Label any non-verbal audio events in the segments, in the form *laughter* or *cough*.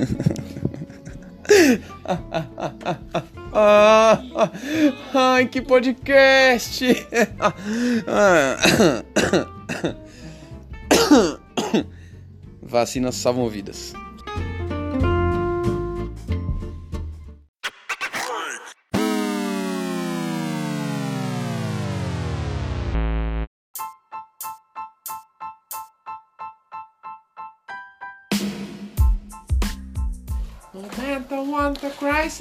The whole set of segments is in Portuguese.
*laughs* Ai, que podcast! *coughs* Vacinas salvam vidas.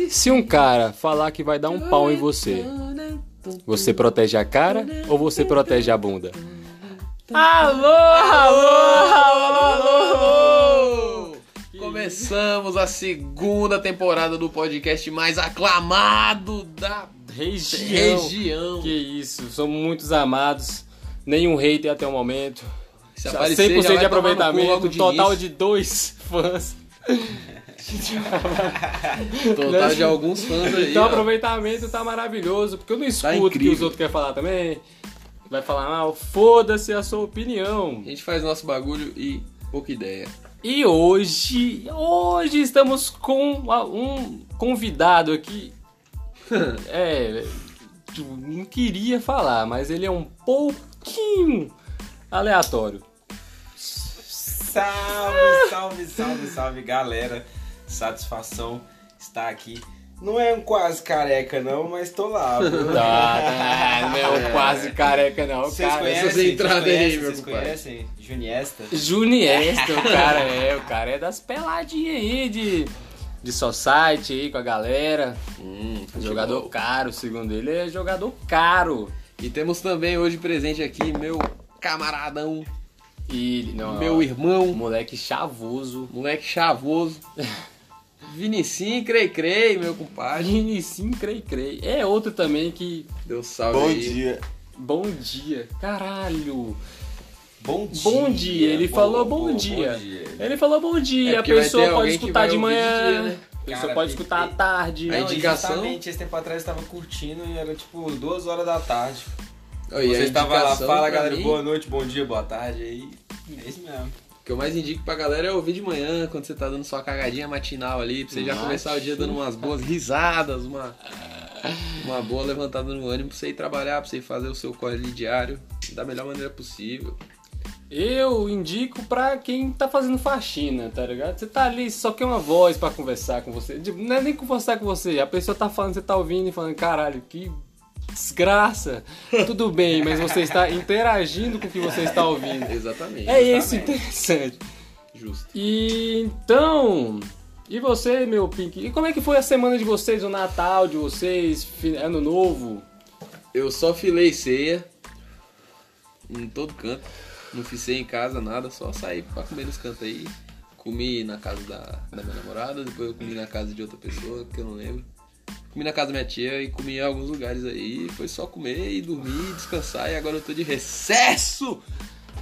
Se um cara falar que vai dar um pau em você, você protege a cara ou você protege a bunda? Alô, alô, alô, alô! Começamos a segunda temporada do podcast mais aclamado da Região. região. Que isso, são muitos amados. Nenhum hater até o momento. Se aparecer, 100% já vai de tomar no cu aproveitamento, logo um de total início. de dois fãs. *laughs* Total de alguns fãs aí. Então o aproveitamento tá maravilhoso, porque eu não escuto o que os outros querem falar também. Vai falar, ah, foda-se a sua opinião. A gente faz nosso bagulho e pouca ideia. E hoje, hoje estamos com um convidado aqui. *laughs* É, não queria falar, mas ele é um pouquinho aleatório. Salve, salve, salve, salve, galera. Satisfação estar aqui. Não é um quase careca, não, mas tô lá. viu? Tá, *laughs* tá, não é um quase careca não, Vocês cara. conhecem? essas entradas vocês aí, conhecem, meu Vocês conhecem? Juniesta? Juniesta, o *laughs* cara é, o cara é das peladinhas aí de, de society aí com a galera. Hum, Jogador caro, segundo ele, é jogador caro. E temos também hoje presente aqui meu camaradão, E não, meu irmão, moleque chavoso. moleque chavoso. *laughs* Vinicinho, crei, crei, meu compadre. Vinicius, crei, crei. É outro também que. Deu salve Bom aí. dia. Bom dia. Caralho. Bom dia. Bom dia. Ele falou bom, dia. Ele falou bom dia. É a pessoa pode escutar de manhã. dia, né? A pessoa pode escutar à tarde. A Não, indicação? Exatamente, esse tempo atrás eu tava curtindo e era tipo duas horas da tarde. Você estava lá, fala galera, mim, boa noite, bom dia, boa tarde aí. É isso mesmo. O que eu mais indico pra galera é ouvir de manhã, quando você tá dando sua cagadinha matinal ali, pra você já começar o dia dando umas boas risadas, uma, uma boa levantada no ânimo pra você ir trabalhar, pra você ir fazer o seu corre diário da melhor maneira possível. Eu indico pra quem tá fazendo faxina, tá ligado? Você tá ali, só quer uma voz pra conversar com você. Não é nem conversar com você, a pessoa tá falando, você tá ouvindo e falando, caralho, que desgraça. Tudo bem, mas você está interagindo com o que você está ouvindo. *laughs* Exatamente. É isso interessante. Justo. E então. E você, meu Pink? E como é que foi a semana de vocês, o Natal de vocês, Ano Novo? Eu só filei ceia em todo canto. Não fiz ceia em casa, nada, só saí pra comer nos cantos aí. Comi na casa da, da minha namorada, depois eu comi na casa de outra pessoa, que eu não lembro. Comi na casa da minha tia e comi em alguns lugares aí. Foi só comer e dormir, descansar e agora eu tô de recesso!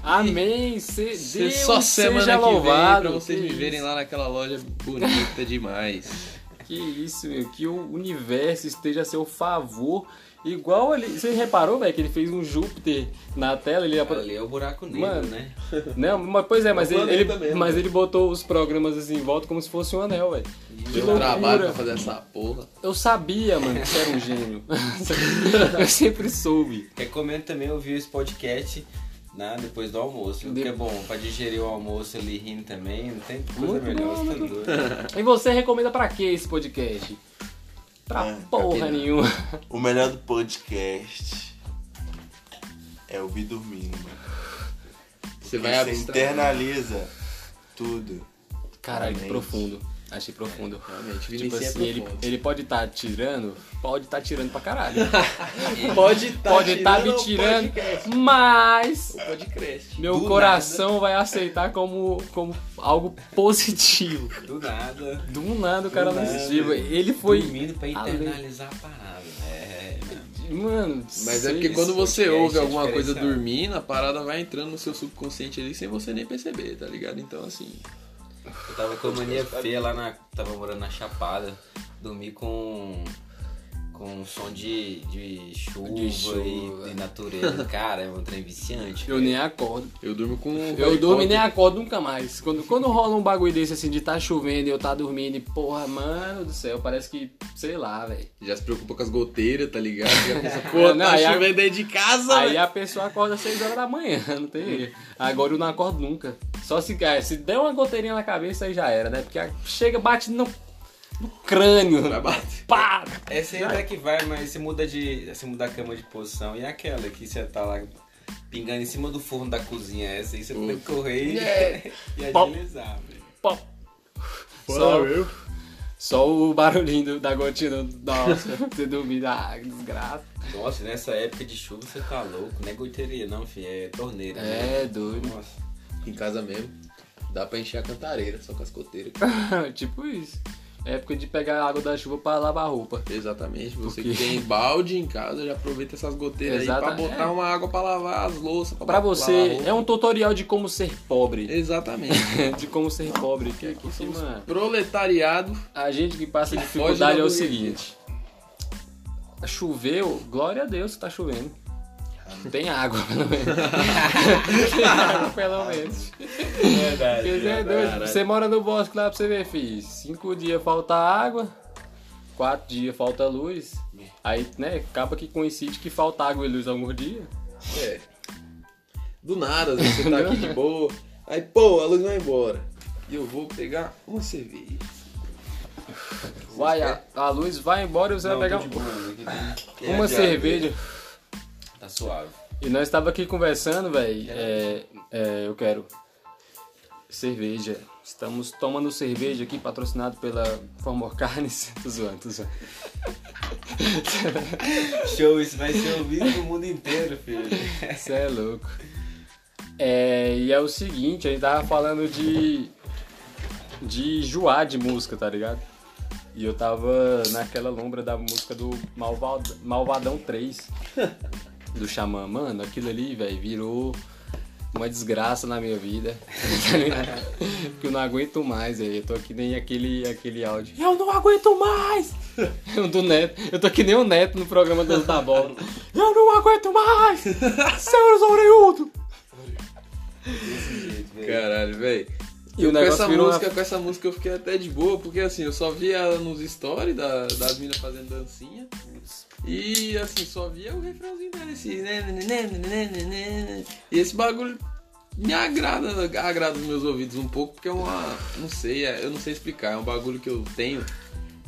Amém! Se, Se Deus só semana seja que vem louvado. pra vocês me verem lá naquela loja bonita demais. Que isso, meu. Que o universo esteja a seu favor. Igual ele. Você reparou, velho, que ele fez um Júpiter na tela? Ele Ali é o buraco negro, Mano. né? *laughs* Não, mas, pois é, mas, É ele, ele- planeta mesmo, mas ele botou os programas assim em volta como se fosse um anel, velho. Que Deu loucura. trabalho pra fazer essa porra. Eu sabia, mano, que você era um gênio. *laughs* Eu sempre soube. Recomendo também ouvir esse podcast né, depois do almoço. O que é bom pra digerir o almoço ali rindo também. Não tem coisa Muito melhor. bom, você tá. E você recomenda pra que esse podcast? Pra É, porra nenhuma. *laughs* O melhor do podcast é ouvir dormindo, mano. Você vai Você abstrair. internaliza tudo. Caralho, que profundo. Achei profundo. Realmente, Tipo Vinicius assim, é ele, profundo. ele pode estar tirando, pode estar tirando pra caralho. *laughs* Pode estar pode estar me tirando, mas O podcast. meu Do coração vai aceitar como, como algo positivo. Do nada. Do nada o cara não nada. assistiu. Ele foi. Dormindo pra além. internalizar a parada. É, Mano, Mas é porque quando você podcast ouve é alguma coisa dormindo, a parada vai entrando no seu subconsciente ali sem você nem perceber, tá ligado? Então assim. Eu tava com a mania feia lá na. Tava morando na Chapada. Dormi com. com som de, de chuva, De chuva. E, e natureza. Cara, é um trem viciante. Eu velho. nem acordo. Eu durmo com. Eu durmo e nem acordo nunca mais. Quando, quando rola um bagulho desse assim de tá chovendo e eu tá dormindo e porra, mano do céu, parece que, sei lá, velho. Já se preocupa com as goteiras, tá ligado? Já *laughs* pensa, pô, Não, tá aí a- chovendo dentro de casa, Aí velho. a pessoa acorda às 6 horas da manhã, *laughs* não tem erro. Agora eu não acordo nunca. Só se, é, se der uma goteirinha na cabeça aí já era, né? Porque a- chega, bate no, no crânio. Vai bater. Pá! Essa aí até que vai, mas você muda de. Você muda a cama de posição. E aquela que você tá lá pingando em cima do forno da cozinha. Essa aí você tem que correr e, É. *laughs* e Pop. agilizar, velho. Pó. Só, só o barulhinho do- da gotinha do. *laughs* Você dormir, ah, que desgraça. Nossa, nessa época de chuva você tá louco. Não é goteria, não, filho. É torneira. né? É, doido. Nossa. Em casa mesmo. Dá pra encher a cantareira, só com as coteiras. *laughs* tipo isso. É época de pegar a água da chuva pra lavar a roupa. Exatamente. Você Porque- que tem balde em casa, já aproveita essas goteiras aí pra botar uma água pra lavar as louças. Pra lavar a você, é um tutorial de como ser pobre. Exatamente. *laughs* De como ser pobre, que aqui cima. Proletariado. A gente que passa Que dificuldade é o seguinte. Choveu, glória a Deus que tá chovendo. Tem água, pelo menos. Tem *laughs* água, *laughs* pelo menos. Verdade. Porque você é doido. Você mora no bosque lá pra você ver, filho. Cinco dias falta água, quatro dias falta luz. Aí, né, acaba que coincide que falta água e luz alguns dias. É. Do nada, você tá aqui de *laughs* boa. Aí, pô, a luz vai embora. E eu vou pegar uma cerveja. Vai, a, a luz vai embora e você Não, vai pegar boa, aqui tem- uma cerveja. Tá suave. E nós estava aqui conversando, velho. É, é, eu quero cerveja. Estamos tomando cerveja aqui, patrocinado pela Formor Carnes. *laughs* tô zoando, tô zoando. *laughs* Show, isso vai ser ouvido no mundo inteiro, filho. Você é louco. É, e é o seguinte, a gente tava falando de. de enjoar de música, tá ligado? E eu tava naquela lombra da música do Malvad- Malvadão 3 *laughs* do Xamã. Mano, aquilo ali, velho, virou uma desgraça na minha vida. *laughs* tá que eu não aguento mais, velho. Eu tô que nem aquele, aquele áudio. Eu não aguento mais! Eu *laughs* do Neto. Eu tô que nem o Neto no programa do da bola. Eu não aguento mais! *laughs* Senhores orelhudo! Desse jeito, velho. Caralho, velho. E o com essa música, uma- com essa música eu fiquei até de boa, porque assim, eu só via ela nos stories da, das minas fazendo dancinha. E assim, só via o refrãozinho dela, esse. E esse bagulho me agrada, agrada os meus ouvidos um pouco, porque é uma. Não sei, é- eu não sei explicar, é um bagulho que eu tenho.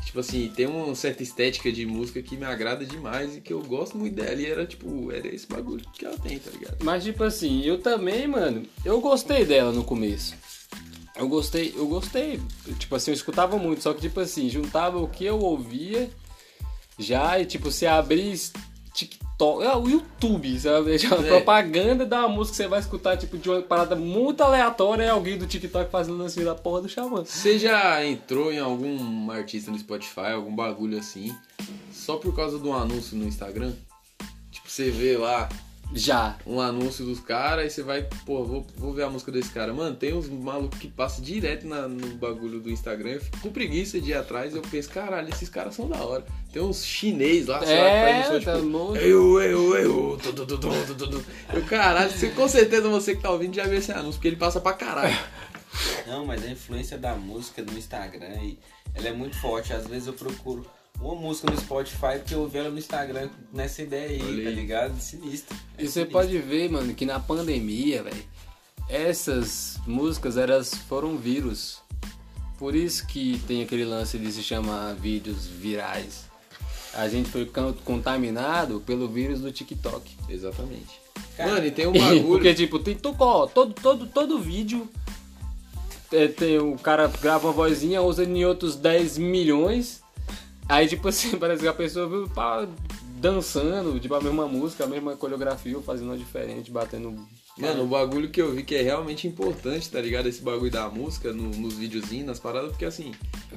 Tipo assim, tem uma certa estética de música que me agrada demais e que eu gosto muito dela. E era tipo, era esse bagulho que ela tem, tá ligado? Mas tipo assim, eu também, mano, eu gostei dela no começo. Eu gostei, eu gostei. Tipo assim, eu escutava muito, só que tipo assim, juntava o que eu ouvia já e tipo, se abrir TikTok, ah, o YouTube, sabe? Uma É. propaganda da música que você vai escutar, tipo, de uma parada muito aleatória é alguém do TikTok fazendo assim da porra do xamã. Você já entrou em algum artista no Spotify, algum bagulho assim, só por causa de um anúncio no Instagram? Tipo, você vê lá Já. um anúncio dos caras e você vai, pô, vou, vou ver a música desse cara. Mano, tem uns malucos que passam direto na- no bagulho do Instagram. Eu fico com preguiça de ir atrás. Eu penso, caralho, esses caras são da hora. Tem uns chinês lá, sei lá, que É, faz tá tipo, louco. eu, eu, eu, tu, tu, tu, tu, tu, tu, tu. Eu, caralho, você, com certeza você que tá ouvindo já viu esse anúncio, porque ele passa pra caralho. Não, mas a influência da música no Instagram, ela é muito forte. Às vezes eu procuro uma música no Spotify porque eu vi ela no Instagram nessa ideia aí, tá ligado? Sinistro. É E você sinistro. pode ver, mano, que na pandemia, velho, essas músicas elas foram vírus. Por isso que tem aquele lance de se chamar vídeos virais. A gente foi contaminado pelo vírus do TikTok. Exatamente. Cara, Mano, e tem um *laughs* bagulho. Porque, tipo, tem to- ó, todo, todo, todo vídeo. é, tem, o cara grava uma vozinha, usa em outros 10 milhões. Aí, tipo assim, *laughs* parece que a pessoa viu pá, dançando, tipo, a mesma música, a mesma coreografia, fazendo uma diferente, batendo. Mano, o bagulho que eu vi que é realmente importante, tá ligado? Esse bagulho da música no- nos videozinhos, nas paradas, porque assim,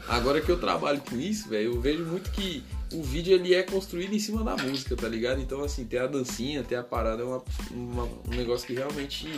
agora que eu trabalho com isso, velho, eu vejo muito que o vídeo ele é construído em cima da música, tá ligado? Então, assim, ter a dancinha, ter a parada é uma, uma- um negócio que realmente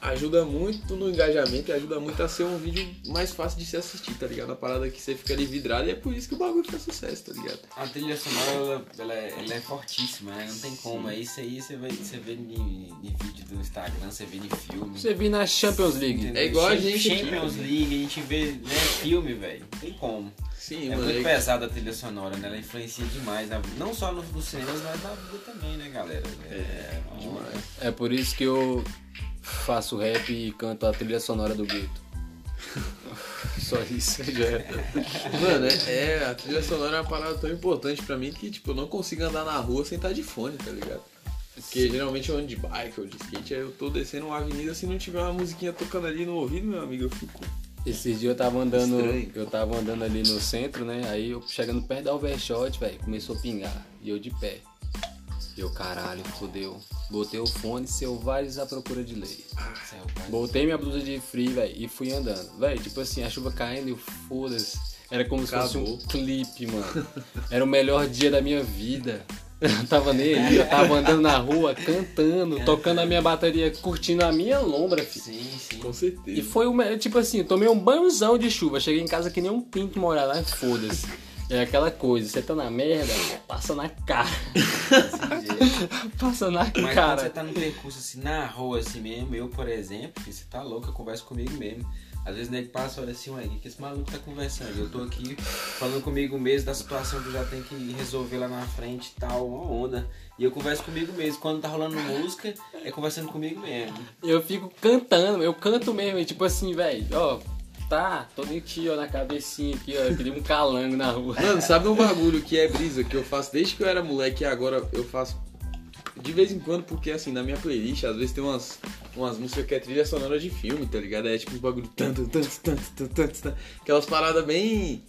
ajuda muito no engajamento e ajuda muito a ser um vídeo mais fácil de se assistir, tá ligado? A parada que você fica ali vidrado e é por isso que o bagulho faz sucesso, tá ligado? A trilha sonora, ela, ela é, ela é fortíssima, né? Não tem como. É isso aí, você, vai, você vê em, em vídeo do Instagram, você vê em filme. Você viu na Champions League. Entendeu? É igual a gente aqui, Champions League, a gente vê né, filme, velho. Não tem como. Sim, É mano. muito é- pesada a trilha sonora, né? Ela influencia demais, na, não só no, nos cinemas, mas na vida também, né, galera? É, demais. É por isso que eu faço rap e canto a trilha sonora do gueto. *laughs* Só isso já é. Mano, é, é, a trilha sonora é uma parada tão importante pra mim que, tipo, eu não consigo andar na rua sem estar de fone, tá ligado? Porque geralmente eu ando de bike ou de skate, aí eu tô descendo uma avenida, se não tiver uma musiquinha tocando ali no ouvido, meu amigo, eu fico. Esses dias eu tava andando. Estranho. Eu tava andando ali no centro, né? Aí eu chegando perto da overshot, velho, começou a pingar. E eu de pé. E eu, caralho, fodeu. Botei o fone, selvagens à procura de lei. Botei minha blusa de frio, velho, e fui andando. Velho, tipo assim, a chuva caindo e foda-se. Era como se fosse um Acabou. clipe, mano. Era o melhor dia da minha vida. Eu *laughs* tava nem aí, eu tava andando na rua, cantando, tocando a minha bateria, curtindo a minha lombra, filho. Sim, sim. Com certeza. E foi o me- tipo assim, eu tomei um banhozão de chuva, cheguei em casa que nem um pinto molhado, lá, foda-se. É aquela coisa, você tá na merda, passa na cara. Desse *laughs* jeito. Passa na Mas quando você cara. tá num percurso assim, na rua assim mesmo, eu, por exemplo, que você tá louco, eu converso comigo mesmo. Às vezes o nego passa, olha assim, ué, o que que esse maluco tá conversando? Eu tô aqui falando comigo mesmo da situação que eu já tenho que resolver lá na frente e tal, uma onda. E eu converso comigo mesmo. Quando tá rolando música, é conversando comigo mesmo. Eu fico cantando, eu canto mesmo, e tipo assim, velho, ó, tá, tô aqui, ó, na cabecinha aqui, ó, eu queria um calango na rua. Mano, sabe um bagulho que é brisa que eu faço desde que eu era moleque e agora eu faço de vez em quando, porque assim, na minha playlist, às vezes tem umas, umas músicas que é trilha sonora de filme, tá ligado? É tipo um bagulho tanto, tanto, tanto, tanto, tanto, tanto, aquelas paradas bem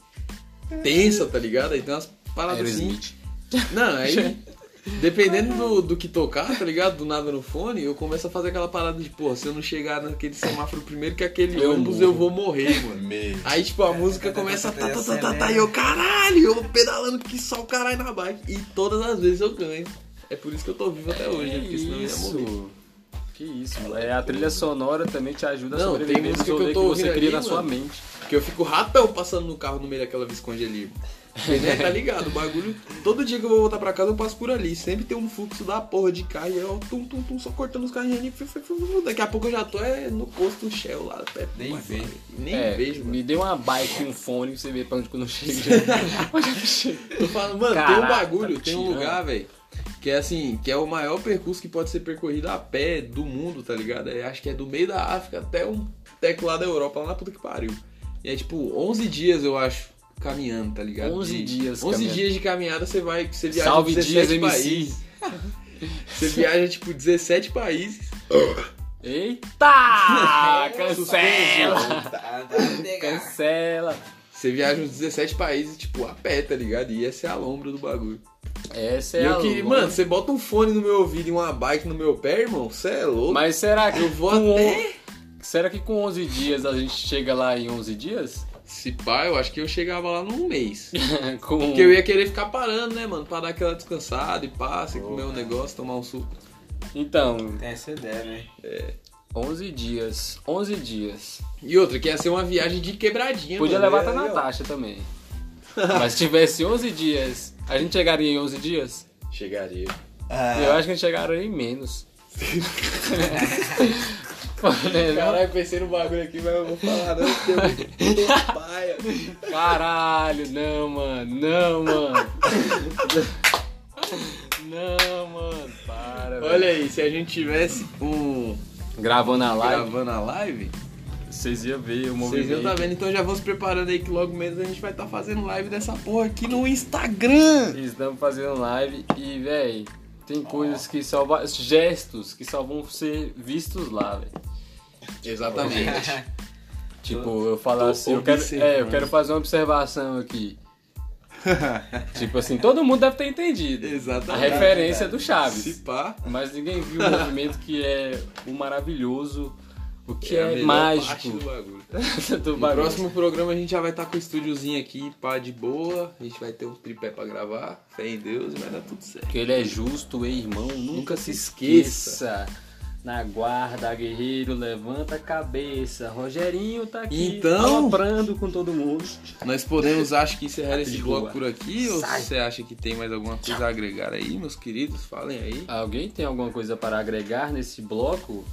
tensa, tá ligado? Aí tem umas paradas assim. Não, aí. *laughs* Dependendo do, do que tocar, tá ligado? Do nada no fone, eu começo a fazer aquela parada de, porra, se eu não chegar naquele semáforo primeiro que aquele Eu ônibus, morro. eu vou morrer, mano. Meio. Aí, tipo, a música começa a tá, tá, tá, tá, tá, e eu, caralho, eu pedalando que só o caralho na bike. E todas as vezes eu ganho. É por isso que eu tô vivo até hoje, né? Porque senão eu ia morrer. isso. Que isso, é a trilha sonora também te ajuda a Não, sobreviver tem música que eu tô que você cria ali, na sua mano. mente. Porque eu fico rapel passando no carro no meio daquela Visconde ali. Né, tá ligado? O bagulho. Todo dia que eu vou voltar pra casa eu passo por ali. Sempre tem um fluxo da porra de carro. E eu tum, tum, tum, só cortando os carrinhos ali. Daqui a pouco eu já tô é, no posto Shell lá perto. Nem vê. Nem é, vejo, mano. me dê uma bike e um fone pra você ver pra onde que eu não chego. já. *laughs* Onde eu chego. Tô falando, mano, tem Caraca, um bagulho, tá tem um lugar, velho. Que é assim, que é o maior percurso que pode ser percorrido a pé do mundo, tá ligado? É, acho que é do meio da África até um teco lá da Europa, lá na puta que pariu. E é tipo 11 dias, eu acho, caminhando, tá ligado? 11 De- dias 11 caminhando. dias de caminhada você vai, você viaja Salve 17 Dias MC. países. *laughs* Você viaja tipo 17 países. Eita! *laughs* Cancela! Tá, tá legal. Cancela! Você viaja uns 17 países, tipo, a pé, tá ligado? E essa é a lombra do bagulho. Essa E é a eu que, louca. mano, você bota um fone no meu ouvido e uma bike no meu pé, irmão, você é louco. Mas será que Eu vou com até- Será que com 11 dias a gente chega lá em 11 dias? Se pá, eu acho que eu chegava lá num mês. *laughs* com... Porque eu ia querer ficar parando, né, mano? Pra dar aquela descansada e você comer um negócio, tomar um suco. Então, Tem essa ideia, né? 11 dias. 11 dias. E outra, que ia ser uma viagem de quebradinha, Podia mano. levar até É, Natasha também. Mas se tivesse 11 dias, a gente chegaria em 11 dias? Chegaria. Ah, Eu acho que a gente chegaria em menos. *laughs* Né? Caralho, pensei no bagulho aqui, mas eu vou falar não, porque eu tô paia. Caralho, não, mano. Não, mano. Não, mano. Para, velho. Olha aí, se a gente tivesse um... Gravando a live, Gravando a live, vocês iam ver o vocês movimento. iam tá vendo, então já vão se preparando aí que logo menos a gente vai estar fazendo live dessa porra aqui no Instagram. Estamos fazendo live e, véi, tem coisas que só va- gestos que só vão ser vistos lá, velho. Exatamente. *laughs* Tipo, eu falo Tô assim, eu quero, é, eu quero fazer uma observação aqui. *laughs* tipo assim, todo mundo deve ter entendido. A Exatamente. referência do Se Chaves. pá, Mas ninguém viu o *laughs* movimento que é o maravilhoso, o que a é, melhor mágico do bagulho. do No bagulho. próximo programa a gente já vai estar com o estúdiozinho aqui, pá, de boa. A gente vai ter um tripé pra gravar. Fé em Deus e vai dar tudo certo. Que ele é justo, e irmão, nunca, Nunca se se esqueça. Na guarda, guerreiro, levanta a cabeça. Rogerinho tá aqui Então- aloprando com todo mundo. Nós podemos, acho que encerrar esse bloco por aqui, ou Sai. você acha que tem mais alguma coisa a agregar aí, meus queridos? Falem aí. Alguém tem alguma coisa para agregar nesse bloco?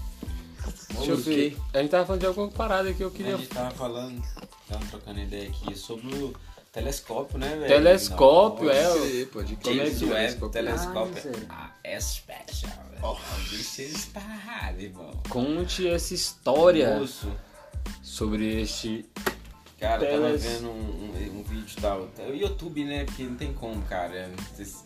Deixa eu ver. A gente tava falando de alguma parada que eu A queria. gente tava falando, tava trocando ideia aqui sobre o telescópio, né, velho? Telescópio, Nossa. é, Pode pode crer. James Webb, Telescópio. Ah, é special, velho. O bicho é esparrado, irmão. Conte essa história Moço, sobre este. cara, eu tava vendo um, um, um vídeo e tal. O YouTube, né? Porque não tem como, cara. Vocês-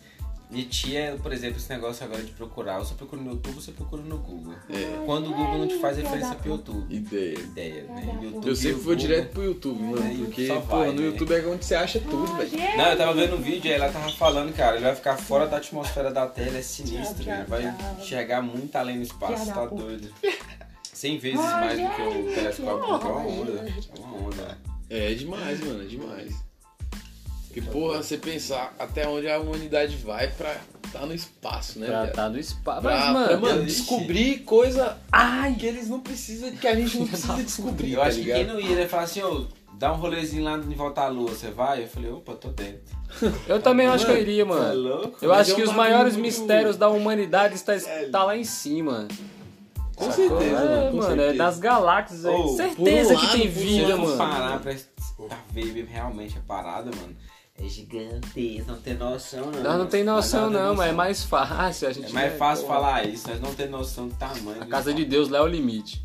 Tia, por exemplo, esse negócio agora de procurar. Você procura no YouTube, você procura no Google. É. Quando o Google não te faz referência pro YouTube. Ideia. Ideia, né? YouTube, Eu sempre vou Google- direto pro YouTube, mano. Aí Porque, só porra, vai, no né? YouTube é onde você acha tudo, velho. Não, eu tava vendo um vídeo aí ela tava falando, cara, ele vai ficar fora da atmosfera da Terra, é sinistro, ele vai chegar muito além do espaço, tá doido. *laughs* 100 vezes mais do que o telescópio, é uma onda, é uma onda. É demais, mano, é demais. Porque, porra, você pensar até onde a humanidade vai pra tá no espaço, né, Pra tá no espaço. Pra, Mas, pra, mano. mano, existe. descobrir coisa ai, que eles não precisam, que a gente não *laughs* precisa descobrir, Eu tá acho que quem ligado? não ia, ele falar assim, ô, dá um rolezinho lá em volta à lua, você vai? Eu falei, opa, tô dentro. *laughs* Eu também acho que eu Mano, iria, Tá mano. louco? Eu Mas acho é que os maiores muito- mistérios da humanidade está, está lá em cima. Com Sacou? certeza, é, mano, com mano, é certeza. das galáxias aí. Ô, certeza um que lado, tem vida, mano. parar pra, pra ver realmente a parada, mano, é gigantesco, não tem noção não. Nós não tem noção, Nós não, mas é mais fácil. A gente É mais né, fácil porra, falar isso, nós não temos noção do tamanho. A casa de Deus lá é o limite.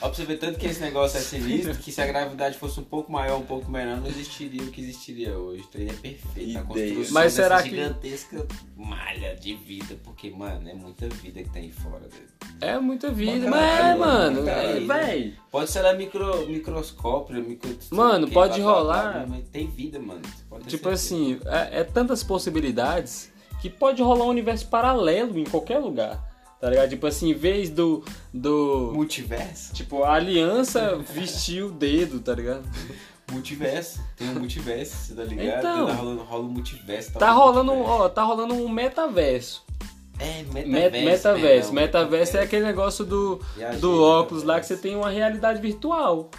Ó, pra você ver tanto que esse negócio é sinistro, que se a gravidade fosse um pouco maior, um pouco menor, não existiria o que existiria hoje. Então ele é perfeito. A construção Mas será dessa que- gigantesca malha de vida, porque, mano, é muita vida que tem aí fora. velho. É muita vida, mas é, mano. É. Pode ser lá micro, microscópio, micro... Mano, pode rolar- blá, mas tem vida, mano. Tipo assim, é, é tantas possibilidades que pode rolar um universo paralelo em qualquer lugar. Tá ligado? Tipo assim, em vez do. do Multiverso? tipo, a aliança vestiu o dedo, tá ligado? *laughs* Multiverso. Tem um multiverso, você tá ligado? Então. tá rolando, rola um multiverso. Tá um rolando, multiverso. ó, tá rolando um metaverso. É, Met- metaverso. Metaverso. Metaverso é aquele negócio do, do óculos lá que metaverso. você tem uma realidade virtual.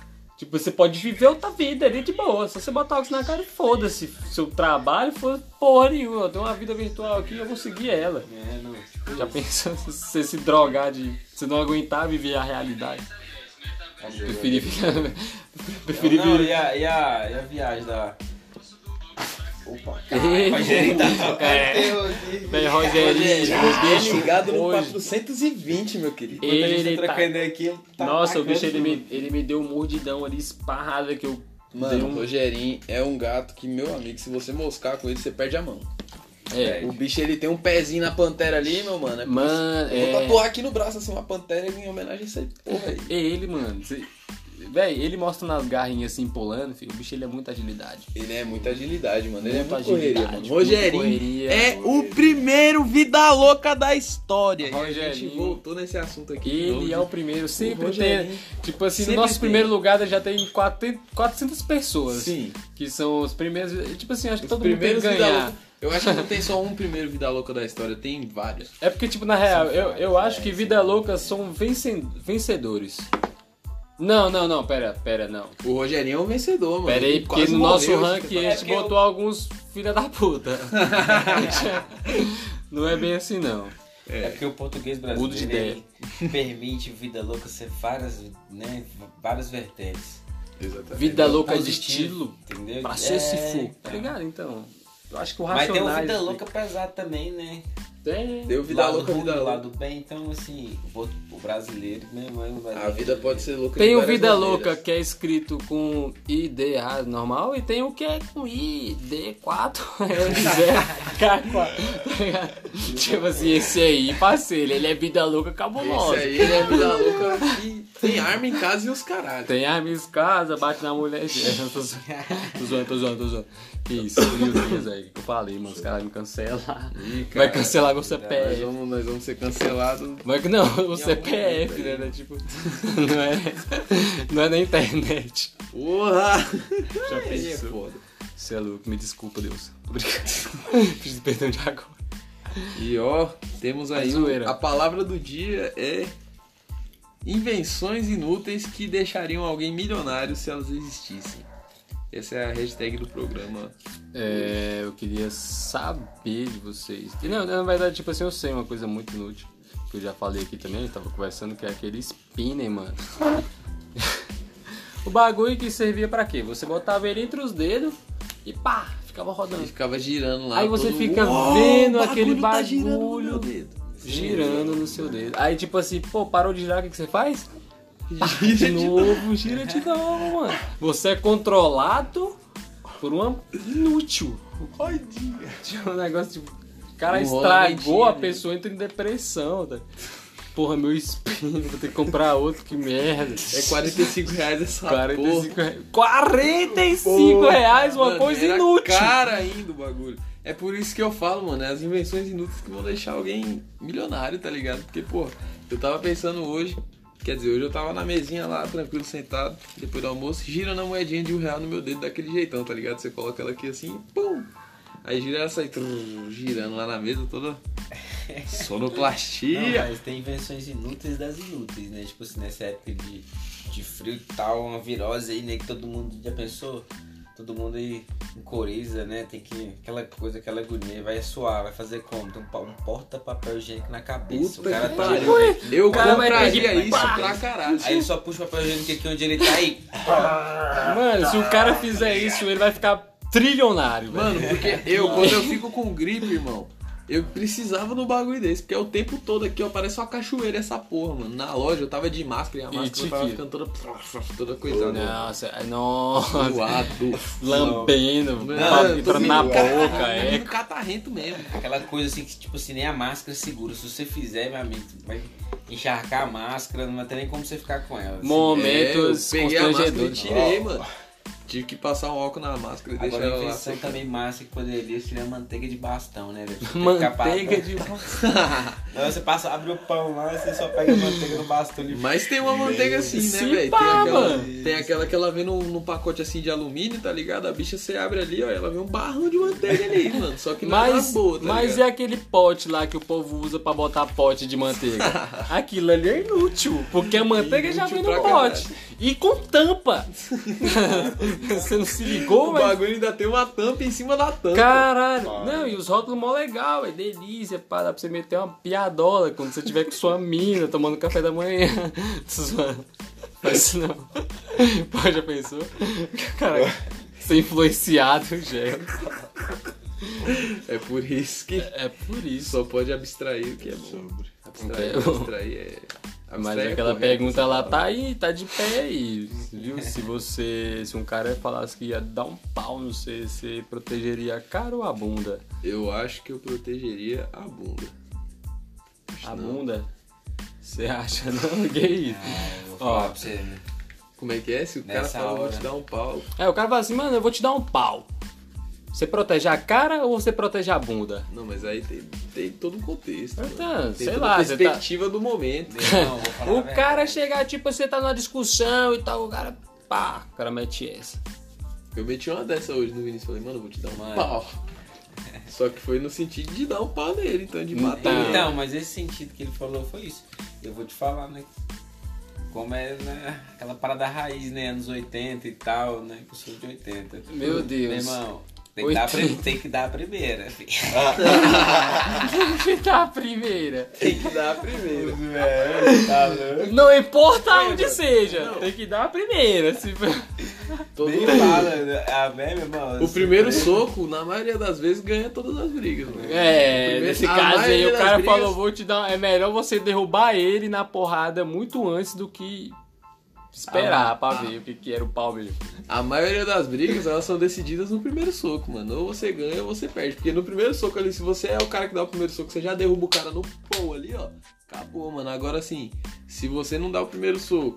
Tipo, você pode viver outra vida ali de boa. Se você botar óculos na cara e foda-se. Seu trabalho foi porra nenhuma. Eu tenho uma vida virtual aqui eu vou seguir ela. É, não, tipo, Já pensou *laughs* se você se drogar de. Você não aguentar viver a realidade? Preferir ficar. *laughs* Não, e a, e, a, e a viagem da. Opa, Ei, Rogerinho tá tocando é. Vem, Rogerinho, o bicho. Ligado no hoje- 420, meu querido. A gente Ele tá tá- aqui, tá Nossa, o bicho ele me, ele me deu um mordidão ali esparrado que eu. Mano, o um. Rogerinho é um gato que, meu amigo, se você moscar com ele, você perde a mão. É. O bicho, ele tem um pezinho na pantera ali, meu mano. É Mano, isso- Eu vou é. tatuar aqui no braço, assim, uma pantera em homenagem a essa porra aí. É ele, mano. Cê... Véi, ele mostra nas garrinhas assim pulando, filho. O bicho ele é muita agilidade. Ele é muita agilidade, mano. Ele é Muita correria, agilidade, mano. muita Rogerinho correria. é o primeiro vida louca da história. E a gente Rogerinho. voltou nesse assunto aqui. Ele é o primeiro, sempre Rogerinho. tem. Tipo assim, no nosso tem. primeiro lugar já tem 400 400 pessoas. Sim. Que são os primeiros. Tipo assim, acho que Os todo mundo tem que ganhar. louca. Eu acho que não tem só um primeiro vida louca da história, tem vários. É porque, tipo, na real, eu, eu acho que é, Vida Louca são vencedores. Não, não, não, pera, pera, não. O Rogerinho é um vencedor, mano. Pera aí, porque quase no nosso morreu, ranking a É gente eu- botou alguns filha da puta. *laughs* não é bem assim, não. É porque o português brasileiro *laughs* permite vida louca ser várias, né, várias vertentes. Exatamente. Vida louca de estilo. Entendeu? Pra ser se É, for. Tá ligado? Então. Eu acho que o Mas tem o Racionais... vida louca pesado também, né? Tem. Deu vida lado louca, ruim, vida lado bem, então assim, o, o brasileiro mesmo é um A vida pode ser louca Tem o Vida maneiras. Louca que é escrito com ID errado, normal, e tem o que é com ID4, K4. *laughs* tá ligado? tipo assim, esse aí, parceiro, ele é Vida Louca cabulosa. Esse aí ele é vida louca e tem arma em casa e os caralho. Tem arma em casa, bate na mulher. É, *laughs* tô zoando, tô zoando, tô zoando, isso, Deus, aí, que eu falei, mano, os caras me cancelam. Ih, Vai cara, cancelar meu Nós CPF. vamos, nós vamos ser cancelados. Mas que não, o CPF, né? né, Tipo, *laughs* não é, não é na internet. Porra! Já Aí é foda. Você é louco, me desculpa, Deus. Preciso de *laughs* perdão de agora. E ó, temos aí É a palavra do dia é invenções inúteis que deixariam alguém milionário se elas existissem. Essa é a hashtag do programa. É, eu queria saber de vocês. E Não, na verdade, tipo assim, eu sei uma coisa muito inútil. Que eu já falei aqui também, tava conversando, que é aquele spinner, mano. *laughs* o bagulho que servia pra quê? Você botava ele entre os dedos e pá, ficava Ele rodando. ficava girando lá. Aí você todo- fica Uou, vendo o aquele tá girando no bagulho dedo. Girando no seu dedo. Aí tipo assim, pô, parou de girar, o que, que você faz? Pá, de novo, gira de novo, mano. Você é controlado por uma inútil. Tinha um negócio tipo. O cara rolo estragou, a pessoa entra em depressão. Tá? Porra, meu espinho, vou ter que comprar outro, que merda. É 45 reais essa 45 porra. reais. 45 reais, uma Mano, coisa inútil. cara ainda o bagulho. É por isso que eu falo, mano, é as invenções inúteis que vão deixar alguém milionário, tá ligado? Porque, pô, eu tava pensando hoje, quer dizer, hoje eu tava na mesinha lá, tranquilo, sentado, depois do almoço, girando a moedinha de um real no meu dedo daquele jeitão, tá ligado? Você coloca ela aqui assim, pum! Aí gira ela sai trum, girando lá na mesa toda *laughs* Não, sonoplastia. mas tem invenções inúteis das inúteis, né? Tipo assim, nessa época de, de frio e tal, uma virose aí, né? Que todo mundo já pensou. Todo mundo aí em coriza, né? Tem que. Aquela coisa, aquela agonia. Vai suar, vai fazer como? Tem um, um porta-papel higiênico na cabeça. Puta o cara tá pariu. Eu cara compraria isso pra caralho. Aí ele só puxa o papel higiênico aqui onde ele tá aí. Mano, se o cara fizer isso, ele vai ficar trilionário, velho. Mano, porque eu, quando eu fico com gripe, irmão, eu precisava no bagulho desse, porque é o tempo todo aqui, ó, parece uma cachoeira essa porra, mano. Na loja eu tava de máscara e a E máscara tava tique. ficando toda, *laughs* toda coisada. Nossa, nossa. *laughs* Lambendo, Mano, pra- eu tô entrando na boca, *laughs* é. catarrento mesmo. Aquela coisa assim que, tipo assim, nem a máscara segura. Se você fizer, meu amigo, vai encharcar a máscara, não vai ter nem como você ficar com ela. assim. Momentos É, eu peguei a máscara e constrangedores. tirei, mano. Tive que passar um álcool na máscara e deixar Agora a ela lá. invenção também massa que poderia ser a manteiga de bastão, né? velho? Manteiga de. *laughs* Não, você passa, abre o pão lá, você só pega a manteiga no bastão e Mas tem uma manteiga assim, né, velho? Tem, aquela- tem aquela que ela vem num, num pacote assim de alumínio, tá ligado? A bicha você abre ali, ó, ela vem um barrão de manteiga ali, *laughs* mano. Só que não é Mas, das boas, tá mas ligado? é aquele pote lá que o povo usa pra botar pote de manteiga. *laughs* Aquilo ali é inútil, porque a manteiga já Inútil vem no pote. E com tampa. *laughs* Você não se ligou, O mas... bagulho ainda tem uma tampa em cima da tampa. Caralho, não, e os rótulos mó legal, é delícia, pá, dá pra você meter uma piadola quando você tiver com sua *laughs* mina tomando café da manhã. *laughs* Isso não. Pô, já pensou? Cara, ser influenciado, gel. É por isso que É por isso. só pode abstrair o que é bom. Abstrair, É. abstrair é. Mas abstrair é aquela correto, pergunta lá tá aí, tá de pé aí, viu? Se você, se um cara falasse que ia dar um pau no você, você protegeria a cara ou a bunda? Eu acho que eu protegeria a bunda. A não. bunda? Você acha não? *laughs* Que isso? Ah, eu vou Ó. falar pra você, né? Como é que é? Se o cara Nessa fala, eu vou hora. te dar um pau. É, o cara fala assim, mano, eu vou te dar um pau. Você protege a cara ou você protege a bunda? Não, mas aí tem, tem todo um contexto. Então, tem sei toda lá, a tá- perspectiva do momento. Não, vou falar a *laughs* O cara chegar, tipo, você tá numa discussão e tal, o cara, pá, o cara mete essa. Eu meti uma dessa hoje no Vinícius. Falei, mano, eu vou te dar um Mano. pau. *laughs* Só que foi no sentido de dar um pau nele, então de matar Então. ele. Então, mas esse sentido que ele falou foi isso. Eu vou te falar, né? Como é né, aquela parada raiz, né? Anos 80 e tal, né? Que eu sou de 80. Meu Deus. Meu irmão, tem que, dar a, pri- 80. tem que dar a primeira, filho. Que *laughs* tá a primeira. Tem que dar a primeira. tá louco? Não importa onde seja, tem que dar a primeira. Se... Todo Nem mundo. fala, né? a velha, meu irmão. O primeiro soco, na maioria das vezes, ganha todas as brigas, né? É, Primeiro- nesse a caso aí o cara brigas- falou, vou te dar. É melhor você derrubar ele na porrada muito antes do que esperar Ah, pra ah. ver o que, que era o pau mesmo. A maioria das brigas, elas são decididas no primeiro soco, mano. Ou você ganha ou você perde. Porque no primeiro soco ali, se você é o cara que dá o primeiro soco, você já derruba o cara no pão ali, ó. Acabou, mano. Agora sim, se você não dá o primeiro soco,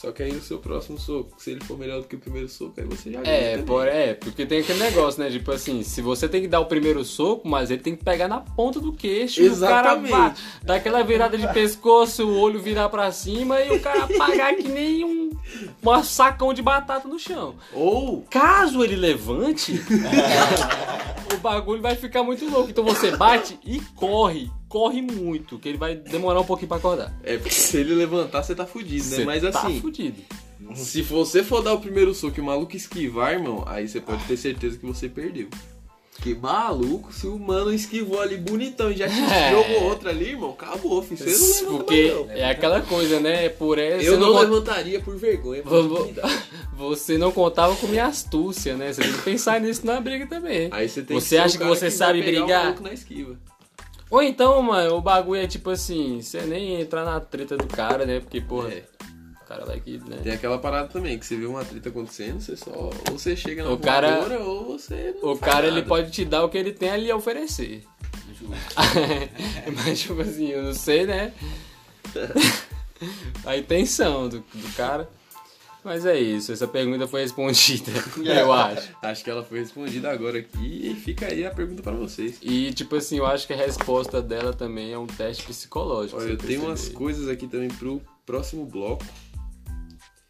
só que aí o seu próximo soco, se ele for melhor do que o primeiro soco, aí você já ganha. É, por, é, porque tem aquele negócio, né? Tipo assim, se você tem que dar o primeiro soco, mas ele tem que pegar na ponta do queixo, Exatamente. o cara dar aquela virada de pescoço, o olho virar pra cima e o cara apagar que nem um um sacão de batata no chão. Ou Caso ele levante, *laughs* o bagulho vai ficar muito louco. Então você bate e corre. Corre muito, que ele vai demorar um pouquinho pra acordar. é porque se ele levantar, você tá fudido, né? Você Mas tá assim, fudido. se você for dar o primeiro soco e o maluco esquivar, irmão, aí você pode ter certeza que você perdeu. Que maluco, se o mano esquivou ali bonitão e já te *laughs* É. jogou outra ali, irmão, acabou, filho. Você não levanta Porque mais, não. é aquela coisa, né? Por essa. Eu não con- levantaria por vergonha. por. *laughs* Você não contava com minha astúcia, né? Você tem que pensar nisso na briga também. Aí você tem Você o acha que você vai sabe pegar o brigar? maluco na esquiva. Ou então, mano, o bagulho é tipo assim, você nem entrar na treta do cara, né? Porque, porra, É. o cara vai que, né? Tem aquela parada também, que você vê uma treta acontecendo, você só. Ou você chega na O cara- ou você. Não O cara, ele nada. pode te dar o que ele tem ali a oferecer. *laughs* Mas, tipo assim, eu não sei, né? *laughs* a intenção do, do cara. Mas é isso, essa pergunta foi respondida, *laughs* eu acho. Acho que ela foi respondida agora aqui e fica aí a pergunta pra vocês. E, tipo assim, eu acho que a resposta dela também é um teste psicológico. Olha, eu tenho umas coisas aqui também pro próximo bloco,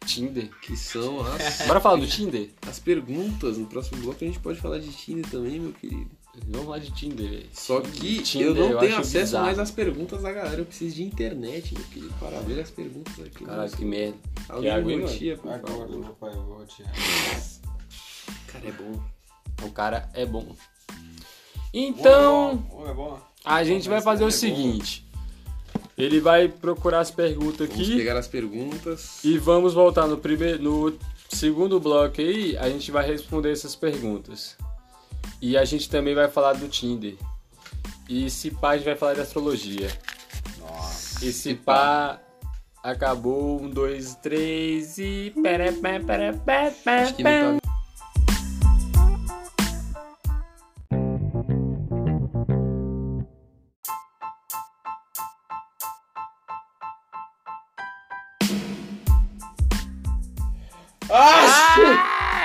Tinder. que são as, Bora falar do Tinder? as perguntas. No próximo bloco a gente pode falar de Tinder também, meu querido. Vamos falar de Tinder. Só que Tinder, eu não eu tenho acesso bizarro. mais às perguntas da galera. Eu preciso de internet, meu querido, para ver as perguntas aqui. Caralho, que merda. Mano? rotia, por Agora, favor. papai, eu vou. Cara, é bom. O cara é bom. Então, Um é bom. a gente vai fazer o seguinte. Ele vai procurar as perguntas Vamos aqui pegar as perguntas. e vamos voltar no primeiro, no segundo bloco aí, a gente vai responder essas perguntas. E a gente também vai falar do Tinder. E se pá, a gente vai falar de astrologia. Nossa. E se pá, acabou, um, dois, três e... Pere, pé, pere, pé, pé, Acho que não tá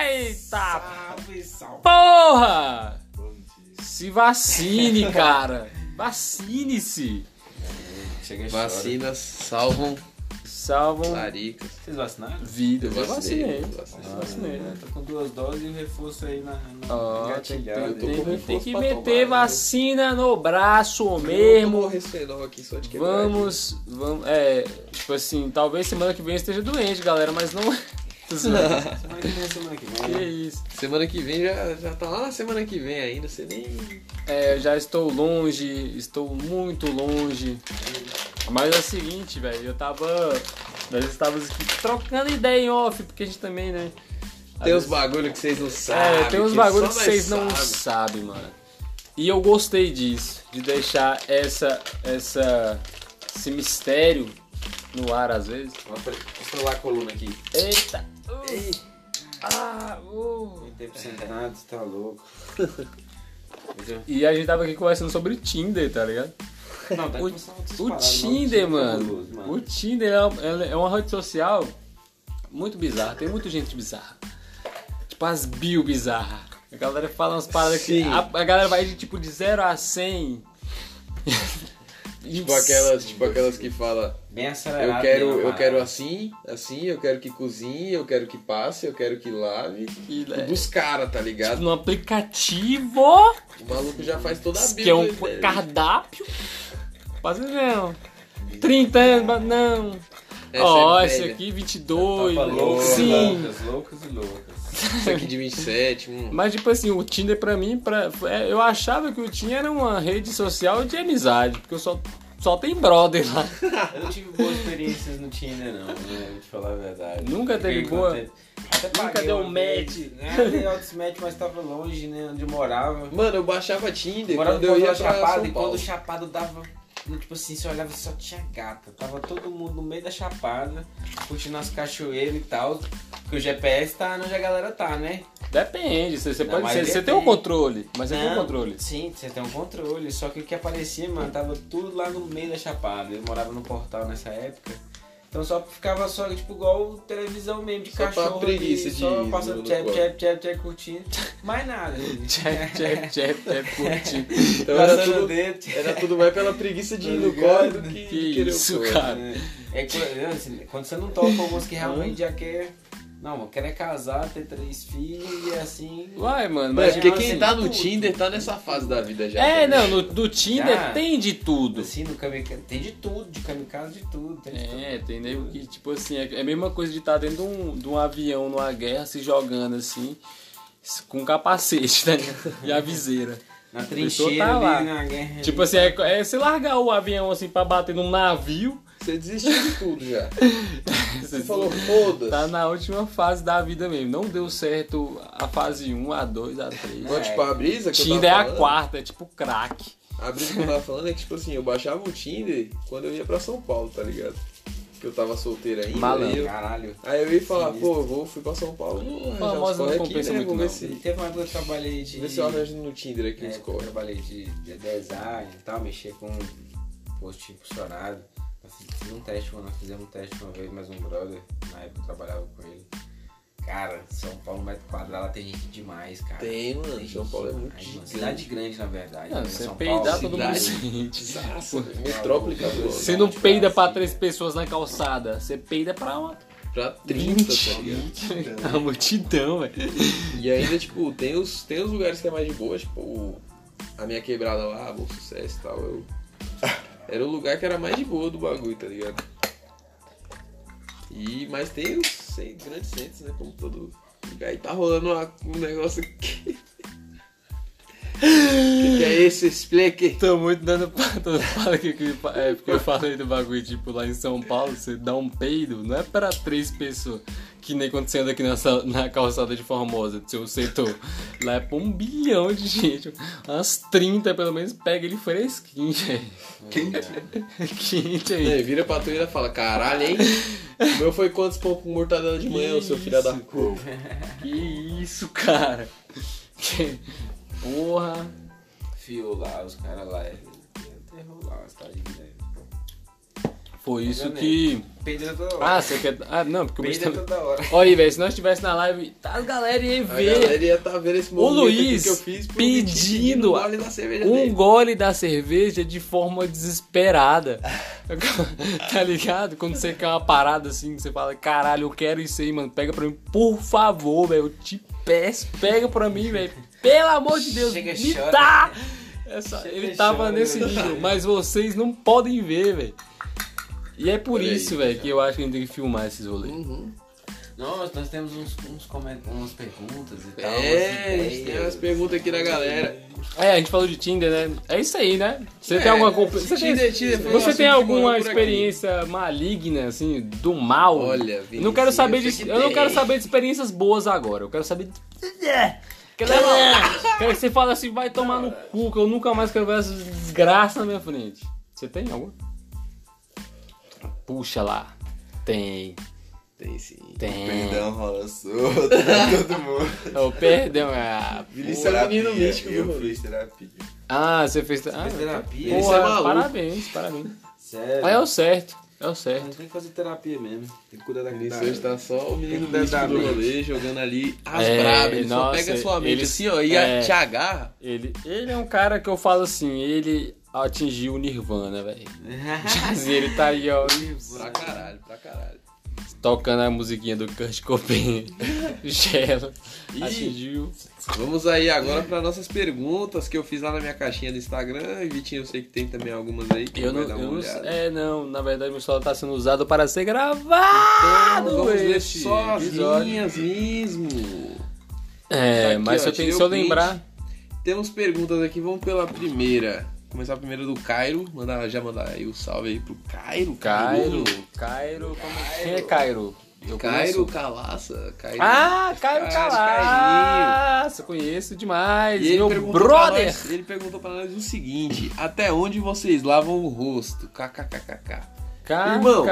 Eita. Porra! Bom dia. Se vacine, cara. Vacine-se. Chega. Vacinas salvam Salvam laricas. Vocês vacinaram? vidas. Eu vacinei. eu vacinei. Eu vacinei, né? Tô com duas doses e reforço aí na, na tô Tem, tem reforço que meter tomar, né? vacina no braço Eu mesmo. aqui só de quebrar Vamos, vamos, é, tipo assim, talvez semana que vem eu esteja doente, galera, mas não. Semana que vem, semana que vem. que isso? Semana que vem já, já tá lá na semana que vem ainda, você nem. É, eu já estou longe, estou muito longe. Mas é o seguinte, velho, eu tava. Nós estávamos aqui trocando ideia em off, porque a gente também, né? Tem uns bagulho que vocês não sabem. É, tem uns bagulho que vocês não sabe. sabem, mano. E eu gostei disso, de deixar essa, essa, esse mistério no ar às vezes. Mostra mostra lá a coluna aqui. Eita! Uh, ah, uh. Tem tempo sentado, você tá louco. *laughs* E a gente tava aqui conversando sobre Tinder, tá ligado? Não, tá O, o Tinder, mano, fabuloso, O Tinder é é uma rede social muito bizarra. Tem muita gente bizarra. Tipo as bio bizarra. A galera fala umas paradas que. A, a galera vai de tipo de 0 a 100. Tipo aquelas, tipo aquelas que fala, Bem acelerado. eu quero, eu quero assim, assim, eu quero que cozinhe, eu quero que passe, eu quero que lave. E, é, Dos caras, tá tipo, ligado? no aplicativo O maluco já faz toda a que é um dele. cardápio. Quase não. 30 anos, mas não. Ó, é esse aqui 22. Tapa loucas, Sim. loucas, loucas e loucas. Essa aqui de 27. Hum. Mas, tipo assim, o Tinder pra mim, pra, é, eu achava que o Tinder era uma rede social de amizade, porque eu só, só tem brother lá. *laughs* Eu não tive boas experiências no Tinder, não, né? Vou te falar a verdade. Nunca teve boa? contente. Até Nunca deu uma match? vez. É, dei altos match, mas tava longe, né? Onde eu morava. Mano, eu baixava Tinder Morava quando eu ia pra Chapada, São e Paulo. quando o Chapado dava. Tipo assim, você olhava e só tinha gata. Tava todo mundo no meio da chapada, curtindo as cachoeiras e tal. Porque o GPS tá onde a galera tá, né? Depende, você, você Não, pode você depende. tem um controle, mas você tem um controle. Sim, você tem um controle. Só que o que aparecia, mano, tava tudo lá no meio da chapada. Eu morava no portal nessa época. Então só ficava só, tipo, igual televisão mesmo, de Só pra cachorro preguiça ali, de só passando quarto. tchep, tchep, tchep, curtindo. Mais nada. *laughs* Tchep, tchep, tchep, tchep, curtindo. Então era tudo, dedo. era tudo mais pela preguiça de ir no corre do que, Que querer isso, cara. É, é quando, assim, quando você não toca alguns que realmente já quer Não, eu quero é casar, ter três filhos e assim. Uai, mano, Mas porque quem assim, tá no tudo. Tinder tá nessa fase da vida já. É, também. não, no, do Tinder Já. tem de tudo. Assim, no kamikaze. Tem de tudo, de kamikaze de tudo. Tem de tudo. É, tem nego que, tipo assim, é é a mesma coisa de estar dentro de um, de um avião numa guerra, se jogando assim, com capacete, tá ligado? E a viseira. Na trincheira tá lá. ali na guerra. Tipo assim, é, é você largar o avião assim pra bater num navio, Você desistiu de tudo já. *laughs* Você falou, foda-se. tá na última fase da vida mesmo. Não deu certo a fase 1, a 2, a 3. Mas, tipo, a brisa que eu Tinder é a quarta, é tipo crack. A brisa que eu tava falando é que, tipo assim, eu baixava o Tinder quando eu ia pra São Paulo, tá ligado? Que eu tava solteiro ainda. Malandro. Aí eu, Caralho. aí eu ia falar, pô, eu vou, fui pra São Paulo, uns Famosa não corre aqui, compensa né? muito, não. se, E teve uma época que eu trabalhei de. ver se eu arranjo no Tinder aqui É, uns eu trabalhei de, de design e tal, mexer com post impulsionado. Eu fiz, um teste, nós fizemos um teste uma vez, mais um brother, na época eu trabalhava com ele. Cara, São Paulo, metro quadrado, lá tem gente demais, cara. Tem, mano, Tem São gente Paulo é demais, muito mano. gigante. Cidade grande, na verdade. Não, né? você São peidar Paulo, todo mundo *laughs* metrópole cabulosa. Você não peida pra três pessoas na calçada, você peida pra uma Pra 30, 20. tá ligado? *laughs* a multidão, velho. E ainda, tipo, tem os, tem os lugares que é mais de boa, tipo, a minha quebrada lá, Bom Sucesso e tal, eu... Era o lugar que era mais de boa do bagulho, tá ligado? E, mas tem os grandes centros, né, como todo lugar. E tá rolando uma- um negócio aqui... O que, que é esse? Explique. Tô muito dando pra todo fala que, que é porque eu falei do bagulho, tipo, lá em São Paulo, você dá um peido, não é pra três pessoas, que nem anda aqui nessa, na calçada de Formosa, do seu setor. Lá é pra um bilhão de gente, umas 30 pelo menos, pega ele fresquinho, velho. Quente aí. É, vira pra tu e fala, caralho, hein? O meu foi quantos pão com mortadela de manhã, o seu filho da puta? Que isso, cara. Que- Porra. Fio lá, os caras lá. Grande. Foi isso que... Peida toda hora. Ah, você quer... Ah, não, porque o bicho tá... toda hora. Olha aí, velho, se nós estivesse na live, tá, a galera ia A ver... galera ia tá vendo esse O movimento aqui Luiz que eu fiz pedindo um gole da cerveja um gole da cerveja de forma desesperada. *laughs* tá ligado? Quando você quer uma parada assim, você fala, caralho, eu quero isso aí, mano. Pega pra mim, por favor, velho. Eu te peço, pega pra mim, velho. Pelo amor de Deus, Chega, me chora. dá! Essa- Chega, ele tava chora, nesse nível, mas vocês não podem ver, velho. E é por Olha isso, velho, que eu acho que a gente tem que filmar esses rolês. Uhum. Nós, nós temos uns, uns coment... umas perguntas e tal. É, a umas gente tem umas perguntas aqui da galera. É, a gente falou de Tinder, né? É isso aí, né? Você É, tem alguma comp- você tem, Tinder, você tem alguma experiência maligna assim do mal? Olha, eu não Vinícius, quero saber eu de que eu não quero saber de experiências boas agora. Eu quero saber de Que você fale assim, vai tomar no cu, que eu nunca mais quero ver essa desgraça na minha frente. Você tem alguma? Puxa lá. Tem. Tem sim. Tem. Perdão rola solto pra *laughs* todo mundo. Oh, perdão. Vinícius é o menino Terapia, místico Eu fiz terapia. ah, você fez. Ah, Fez terapia? Isso porra, é maluco. parabéns, parabéns. Sério. É o certo. É o A certo. gente tem que fazer terapia mesmo. Tem que cuidar da Vinícius da- hoje tá só o menino do da mente. rolê, jogando ali as É, brabas. Ele só nossa, pega a sua mente ele- assim, ó, e é. te agarra. Ele, ele é um cara que eu falo assim, ele atingiu o Nirvana, velho. *laughs* Ele tá aí, ó, Pra caralho, pra caralho. Tocando a musiquinha do Kurt Cobain. *laughs* Gelo. Ih. Atingiu. Vamos aí agora para nossas perguntas que eu fiz lá na minha caixinha do Instagram. E Vitinho, eu sei que tem também algumas aí que Eu vai não, dar uma eu não olhada. É, não, na verdade meu celular tá sendo usado para ser gravado. Então, vamos este só as episódio. minhas mesmo. É, Tá aqui, mas ó, eu, tenho, se eu lembrar. Temos perguntas aqui, vamos pela primeira. Começar primeiro do Cairo. Mandar, já mandar aí o salve aí pro Cairo. Cairo. Cairo. Como... É Cairo? Eu Cairo conheço. Calaça. Cairo. Ah, Cairo Calaça. Conheço demais. E meu brother. nós, ele perguntou pra nós o seguinte: Até onde vocês lavam o rosto? KKKKK. Irmão.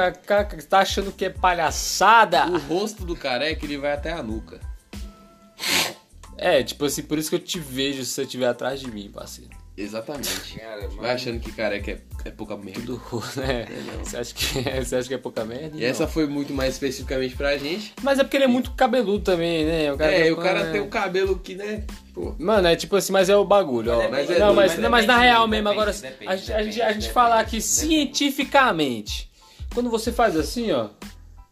tá achando que é palhaçada? O rosto do careca ele vai até a nuca. É, tipo assim, por isso que eu te vejo se você estiver atrás de mim, parceiro. Exatamente. Cara, Vai mas- achando que careca é, é pouca merda. Né? Você acha que *laughs* você acha que é pouca merda? E Não. essa foi muito mais especificamente pra gente. Mas é porque ele é muito cabeludo também, né? O é, o cara né? tem um cabelo que, né? Pô. Mano, é tipo assim, mas é o bagulho, ó. Mas é não, doido, mas, mas não, mas na real depende, mesmo, agora depende, a, gente, a, gente, depende, a gente depende, falar aqui cientificamente. Quando você faz assim, ó.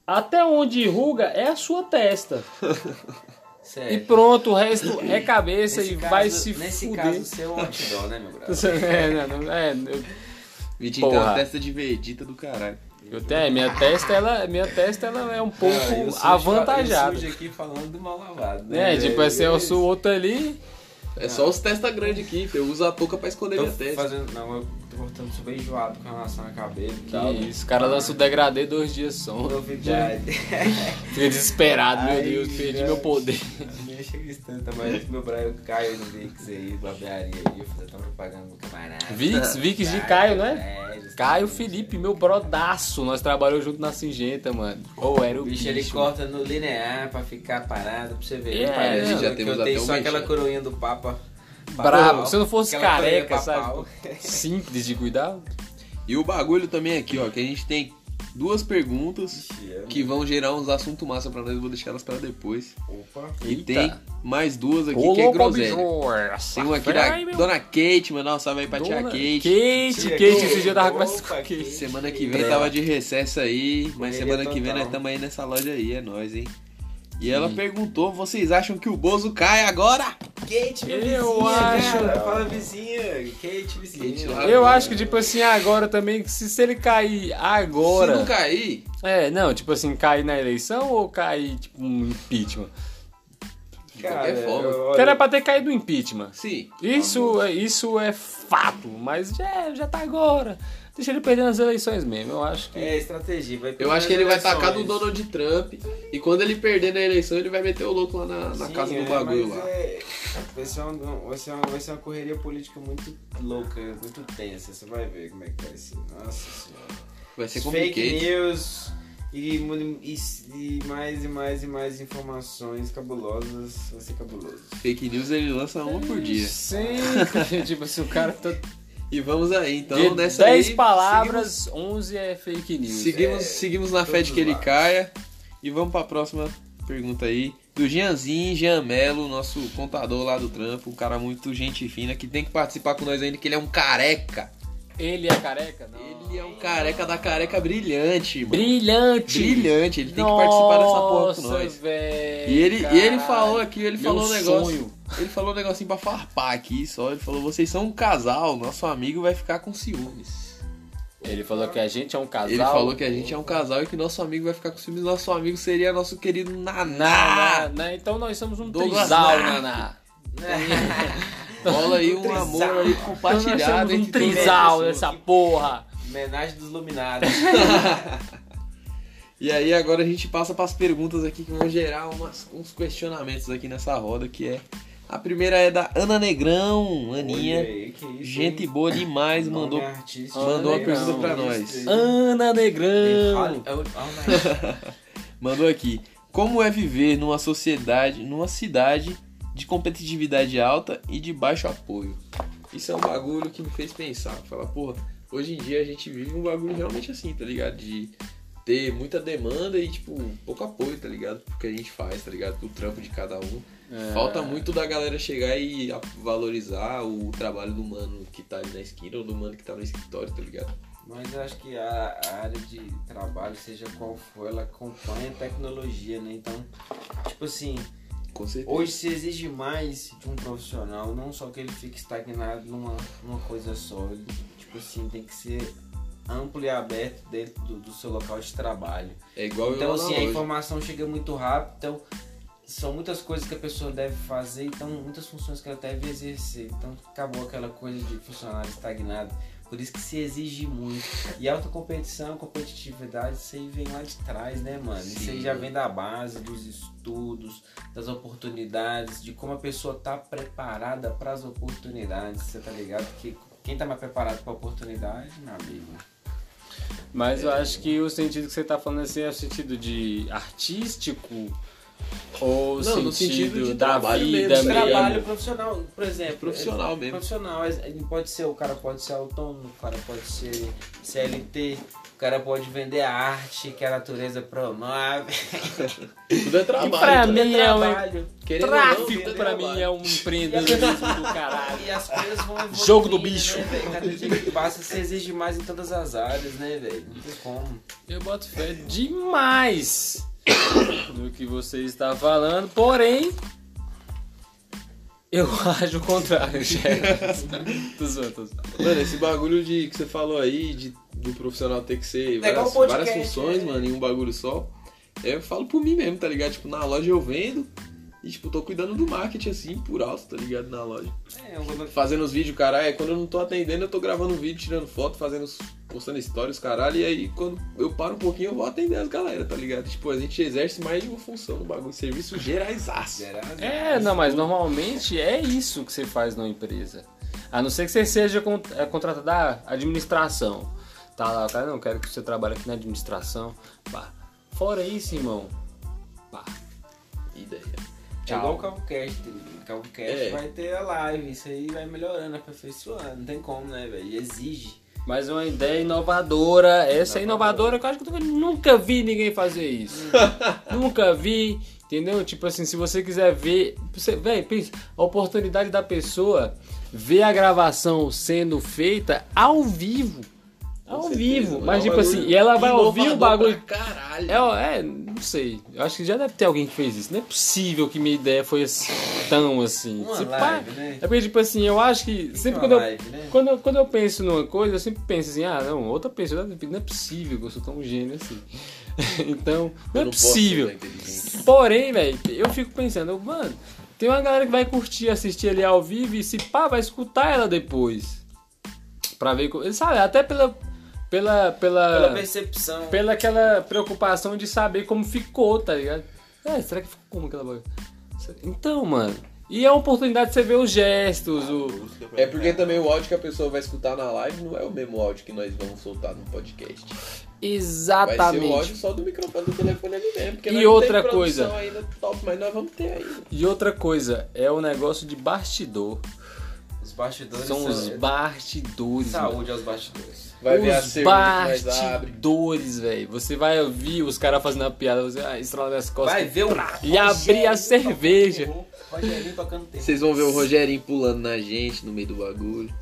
Até onde ruga é a sua testa. *laughs* Sério. E pronto, o resto é cabeça Nesse e caso- vai se Nesse fuder. caso, seu outdoor, né, meu brother? *laughs* É, não, não, é, eu, Vitinho tem uma testa de Vegeta do caralho. eu tenho, minha testa, ela, minha testa, ela é um pouco Ah, eu sujo- avantajada. Eu sujo aqui falando do mal lavado, né? É, tipo assim, eu sou outro ali. É só os testa grandes aqui, eu uso a touca pra esconder Tô minha testa. fazendo, não, eu tô voltando super enjoado com relação a cabelo e Que tal. isso, o cara lança o degradê dois dias só. Novidade. *laughs* Fica desesperado, meu Ai, Deus, perdi não. meu poder. Nem chega isso tanto, mas meu Braio Caio no Vix aí, barbearia aí, eu fiz até propaganda no camarada. Vix, Vix de Caio, né? É. Caio Felipe, meu brodaço. Nós trabalhamos junto na Singenta, mano. Ou era o bicho bicho. ele corta no linear pra ficar parado, pra você ver. É, parece já que eu temos tenho até um só aquela coroinha do Papa. Brabo. Se eu não fosse Aquela careca, sabe? Simples de cuidar. E o bagulho também aqui, ó, que a gente tem duas perguntas Ixi, é, que vão gerar uns assuntos massa pra nós, eu vou deixar elas pra depois. Opa. E Eita. tem mais duas aqui Ô, que é groselha. Tem uma aqui da meu. Dona Kate, mandar um salve aí pra tia Dona Kate. Kate, Tia Kate, Kate. esse dia tava conversando com a Kate. Semana que vem Brela. tava de recesso aí, mas Correria semana que vem total. nós estamos aí nessa loja aí, é nóis, hein? E ela perguntou, vocês acham que o Bozo cai agora? Kate, minha Eu vizinha, acho- cara. Fala vizinha. Kate, vizinha. Kate lá. Eu acho que, tipo assim, agora também, se, se ele cair agora. Se não cair, É, não, tipo assim, cair na eleição ou cair, tipo, um impeachment? de qualquer forma. eu- Que era pra ter caído o impeachment. Sim. Isso, é- isso é fato, mas já, já tá agora. Deixa ele perder nas eleições mesmo, eu acho que. É estratégia. Vai Eu acho que ele vai eleições. tacar do Donald Trump e quando ele perder na eleição ele vai meter o louco lá na, na Sim, casa é, do bagulho mas lá. é- vai, ser uma, vai, ser uma, vai ser uma correria política muito louca, muito tensa. Você vai ver como é que vai ser. Nossa senhora. Vai ser Fake complicado. news e, e, e mais e mais e mais informações cabulosas. Vai ser cabuloso. Fake news ele lança uma por dia. Sim, *laughs* tipo assim, o cara tá. E vamos aí, então de nessa 10 aí, palavras, 11 é fake news. Seguimos, É, seguimos na fé de que ele lados. caia. E vamos pra próxima pergunta aí. Do Jeanzinho, Jean Melo, nosso contador lá do trampo. Um cara muito gente fina que tem que participar com nós ainda, que ele é um careca. Ele é careca? Não. Ele é um careca da careca brilhante, mano. Brilhante! Brilhante, ele tem que participar dessa porra com Nossa, nós. velho. E ele, e ele falou aqui, ele Meu falou um negócio. sonho. Ele falou um negocinho pra farpar aqui só. Ele falou: vocês são um casal, nosso amigo vai ficar com ciúmes. Ele falou que a gente é um casal. Ele falou que a gente é um casal e que nosso amigo vai ficar com ciúmes. Nosso amigo seria nosso querido Naná. Naná, né? Então nós somos um Douglas trisal, Naná. Naná. *laughs* Rola aí um Trisal. amor aí compartilhado um trisal nessa porra. Homenagem dos iluminados. *laughs* E aí agora a gente passa para as perguntas aqui que vão gerar umas- uns questionamentos aqui nessa roda, que é... A primeira é da Ana Negrão, Aninha. aí, que isso, Gente hein? boa demais, Nome mandou, artístico. mandou uma Negrão. pergunta pra nós. Ana Negrão. *laughs* Mandou aqui. Como é viver numa sociedade, numa cidade de competitividade alta e de baixo apoio? Isso é um bagulho que me fez pensar. Falar, porra, hoje em dia a gente vive um bagulho realmente assim, tá ligado? De ter muita demanda e, tipo, pouco apoio, tá ligado? Porque a gente faz, tá ligado? O trampo de cada um. É. Falta muito da galera chegar e valorizar o trabalho do mano que tá ali na esquina ou do mano que tá no escritório, tá ligado? Mas eu acho que a área de trabalho, seja qual for, ela acompanha a tecnologia, né? Então, tipo assim, Com certeza. hoje se exige mais de um profissional, não só que ele fique estagnado numa, numa coisa só. Ele, tipo assim, tem que ser amplo e aberto dentro do, do seu local de trabalho. É igual Então, assim, a loja. informação chega muito rápido, então são muitas coisas que a pessoa deve fazer, então muitas funções que ela deve exercer. Então acabou aquela coisa de funcionário estagnado. Por isso que se exige muito. E alta competição, competitividade, isso aí vem lá de trás, né, mano? Isso aí Sim. já vem da base, dos estudos, das oportunidades, de como a pessoa tá preparada para as oportunidades, você tá ligado? Que quem tá mais preparado para oportunidade, meu amigo. Mas eu acho que o sentido que você tá falando assim é o sentido de artístico ou o Não, no sentido, sentido de da trabalho vida mesmo, mesmo. Trabalho profissional, por exemplo. Profissional é- mesmo. Profissional, ele pode ser, o cara pode ser autônomo, o cara pode ser CLT, o cara pode vender a arte que a natureza promove. *laughs* Tudo é trabalho. E pra tudo mim é trabalho. Não, tráfico, vender pra mim é um empreendedorismo do caralho. E as coisas vão evoluindo, Jogo do bicho. Né? Cada dia que passa, você exige mais em todas as áreas, né, velho? Não tem como. Eu boto fé demais *coughs* no que você está falando, porém. Eu *laughs* acho o contrário, chefe. *laughs* Tô zoando, tô zoando. Mano, esse bagulho de que você falou aí, de, do profissional ter que ser É várias, várias funções, né? mano, em um bagulho só. Eu falo por mim mesmo, tá ligado? Tipo, na loja eu vendo e, tipo, tô cuidando do marketing assim, por alto, tá ligado? Na loja. É, eu vou Fazendo os vídeos, caralho. Aí quando eu não tô atendendo, eu tô gravando um vídeo, tirando foto, fazendo, os- postando stories, caralho. E aí quando eu paro um pouquinho, eu vou atender as galera, tá ligado? Tipo, a gente exerce mais de uma função no bagulho. Serviço geraisaço. É, não, mas normalmente é isso que você faz numa empresa. A não ser que você seja é, contratado da administração. Tá lá, cara não quero que você trabalhe aqui na administração. Pá. Fora isso, irmão. Pá. Ideia. É igual o CalvoCast. O É. vai ter a live. Isso aí vai melhorando, aperfeiçoando. Não tem como, né, velho? Exige. Mas uma ideia inovadora. Essa é inovadora que eu acho que eu. Nunca vi ninguém fazer isso. *laughs* Nunca vi. Entendeu? Tipo assim, se você quiser ver. Você, véi, pensa, a oportunidade da pessoa ver a gravação sendo feita ao vivo. Ao vivo. certeza, Mas é um tipo assim, e ela vai ouvir o bagulho. pra Caralho. É, é, não sei. Eu acho que já deve ter alguém que fez isso. Não é possível que minha ideia foi assim, tão assim. Uma Se pá- live, né? É porque, tipo assim, eu acho que. Sempre uma quando eu, live, né? quando, eu, quando eu penso numa coisa, eu sempre penso assim, ah, não, outra pessoa, não é possível que eu sou tão gênio assim. *laughs* então, não Eu é não posso possível. Porém, velho, eu fico pensando, mano, tem uma galera que vai curtir, assistir ali ao vivo e se pá, vai escutar ela depois. Pra ver, co- sabe, até pela. Pela. Pela. Pela percepção. pela aquela preocupação de saber como ficou, tá ligado? É, será que ficou como aquela bagulho? Então, mano. E é uma oportunidade de você ver os gestos, o. É porque também o áudio que a pessoa vai escutar na live não é o mesmo áudio que nós vamos soltar no podcast. Vai ser o Exatamente. áudio só do microfone do telefone ali mesmo. Porque E nós não outra coisa. Ainda top, mas nós vamos ter ainda. E outra coisa, é o negócio de bastidor. Os bastidores São os são- bastidores. mano. Saúde aos bastidores. Vai ver a os cerveja que nós abre. bastidores, velho. Você vai ouvir os caras fazendo a piada, você vai estralar as costas. Vai ver o E abrir a cerveja. terror, Rogerinho tocando terror. Vocês vão ver o Rogerinho pulando na gente no meio do bagulho.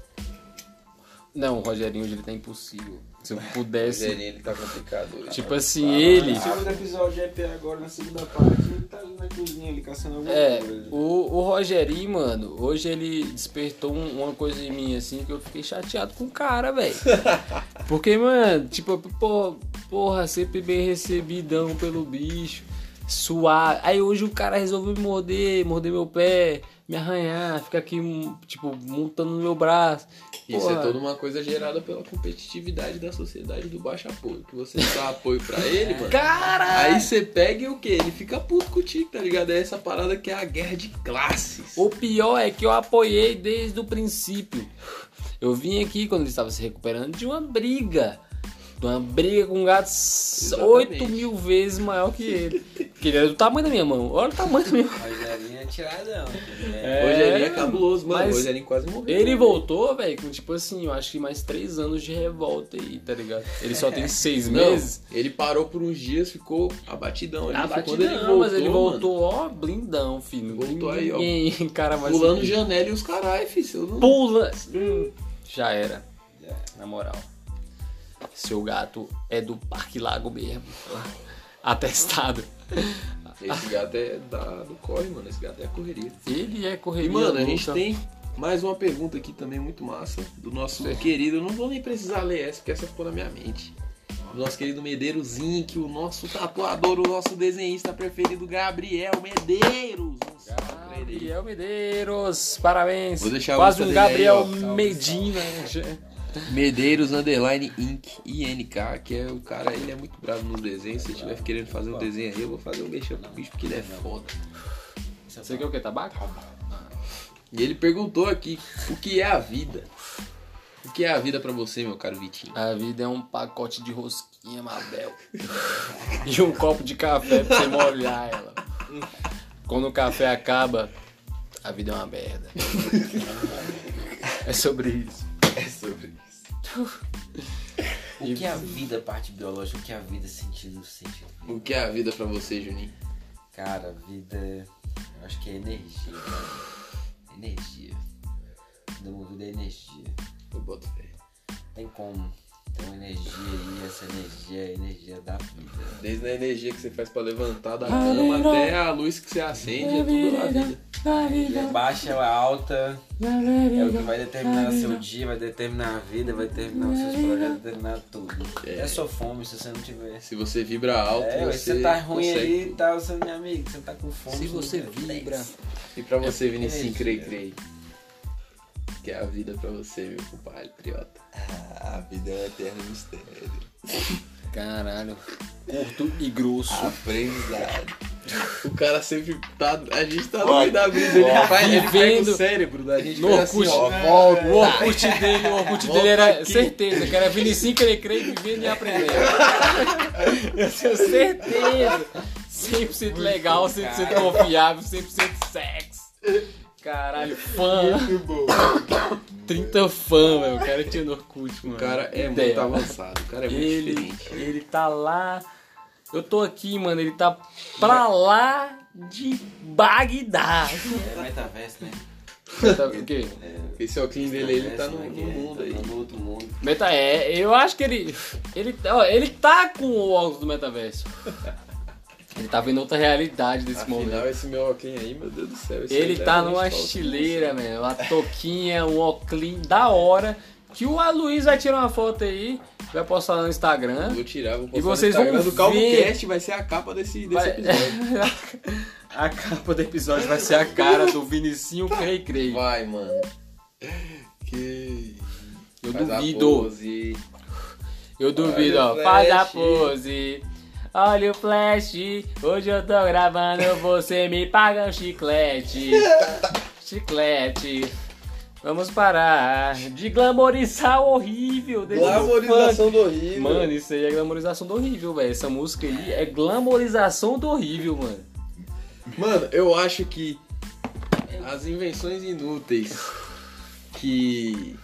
Não, o Rogerinho hoje ele tá impossível. Se eu O pudesse. Rogerinho ele tá complicado hoje. Tipo assim, ele. O segundo episódio é EP agora, na segunda parte. Ele tá ali na cozinha, ali caçando alguma É, coisa. o, o Rogerinho, mano, hoje ele despertou um- uma coisa em mim, assim, que eu fiquei chateado com o cara, velho. *laughs* Porque, mano, tipo, pô, porra, sempre bem recebidão pelo bicho, suave. Aí hoje o cara resolveu me morder, morder meu pé, me arranhar, ficar aqui, tipo, montando no meu braço. Isso Porra. é toda uma coisa gerada pela competitividade da sociedade do baixo apoio. Que você dá apoio pra ele, mano. Caralho! Aí você pega e o quê? Ele fica puto contigo, tá ligado? É essa parada que é a guerra de classes. O pior é que eu apoiei desde o princípio. Eu vim aqui quando ele estava se recuperando de uma briga. De uma briga com um gato Exatamente. 8 mil vezes maior que ele. Que ele era do tamanho da minha mão. Olha o tamanho da minha mão. Rogerinho é tiradão. É, Rogerinho é cabuloso, mano. mas Rogerinho quase morreu. Ele né? voltou, velho, com tipo assim, eu acho que mais 3 anos de revolta aí, tá ligado? Ele só tem 6 Não, meses. ele parou por uns dias, ficou abatidão. Ah, Foi quando ele voltou, mas ele mano, voltou, ó, blindão, filho. Voltou aí, ó. *laughs* Cara, mais Pulando janela e os carai, filho. Não... Pula. Hum, já era. Na moral. Seu gato é do Parque Lago mesmo. Atestado. Esse gato é da, do corre, mano. Esse gato é a correria. Ele é correria. E, mano, a gente louca. tem mais uma pergunta aqui também muito massa. Do nosso querido. Eu não vou nem precisar ler essa, porque essa ficou na minha mente. Do nosso querido Medeiros Inc., o nosso tatuador, o nosso desenhista preferido, Gabriel Medeiros. Gabriel Medeiros, parabéns. Vou deixar Quase um dele aí, Gabriel ó. Medina. Medeiros Underline Inc. INK, que é o cara, ele é muito bravo nos desenhos. Se você estiver querendo fazer um desenho aí, eu vou fazer um mexer pro bicho, porque ele é foda. Você quer o que? Tabaco? E ele perguntou aqui, o que é a vida? O que é a vida pra você, meu caro Vitinho? A vida é um pacote de rosquinha, Mabel. *laughs* e um copo de café pra você molhar ela. Quando o café acaba, a vida é uma merda. *laughs* é sobre isso. *laughs* O que é a vida, parte biológica? O que é a vida, sentido, sentido? O que é a vida pra você, Juninho? Cara, a vida, eu acho que é energia, cara. Energia. Vida é energia. Eu boto fé. Tem como. Uma energia aí, essa energia é a energia da vida. Desde a energia que você faz pra levantar da cama até a luz que você acende, é tudo na vida. É baixa ou alta, é o que vai determinar seu dia, vai determinar a vida, vai determinar os seus projetos, vai determinar tudo. É sua fome se você não tiver. Se você vibra alto, É, você você tá ruim consegue aí tudo. tal, seu meu amigo, você tá com fome. Se você vibra. E pra você, É Vinicinho, energia. Que é a vida pra você, meu compadre, triota. Ah, *laughs* a vida é um eterno mistério. Caralho. Curto e grosso. Aprendizado. O cara sempre tá. A gente tá no meio da brisa, ele ó, vai, ele pega o cérebro da gente. No Orkut, assim, ó, volta. o Orkut dele, o Orkut Volta dele era aqui. certeza, que era Vinicinho crer, crer, vivendo e aprendendo. *laughs* Eu tenho certeza. 100% legal, 100% confiável, 100% sexo. Caralho, fã. 30 *coughs* fã, velho. O cara tinha no Orkut, mano. O cara é Ideia. muito avançado, o cara é muito Ele, diferente. ele tá lá. Eu tô aqui, mano. Ele tá pra lá de Bagdá. É metaverso, né? Tá, o quê? Esse óculos dele, ele tá no, no né, é, mundo tá aí. No outro mundo. Meta, é, eu acho que ele. Ele, ó, ele tá com o óculos do metaverso. *laughs* Ele tá vendo outra realidade desse Afinal, momento. esse meu óculos aí, meu Deus do céu. esse Ele tá numa estileira, velho. Uma toquinha, um óculos da hora. Que o Luiz vai tirar uma foto aí, vai postar no Instagram. Vou tirar, vou postar E vocês no Instagram vão do Calvo ver. Cast, vai ser a capa desse, desse Vai- episódio. *laughs* a capa do episódio vai ser a cara do Vinicinho Crei Crei. Vai, mano. Que. Eu Faz duvido. Eu duvido, ó. Faz a pose. Olha o flash. Hoje eu tô gravando, você me paga um chiclete. *laughs* Chiclete. Vamos parar de glamorizar o horrível Glamorização do horrível. Mano, isso aí é glamorização do horrível, velho. Essa música aí é glamorização do horrível, mano. Mano, eu acho que as invenções inúteis que,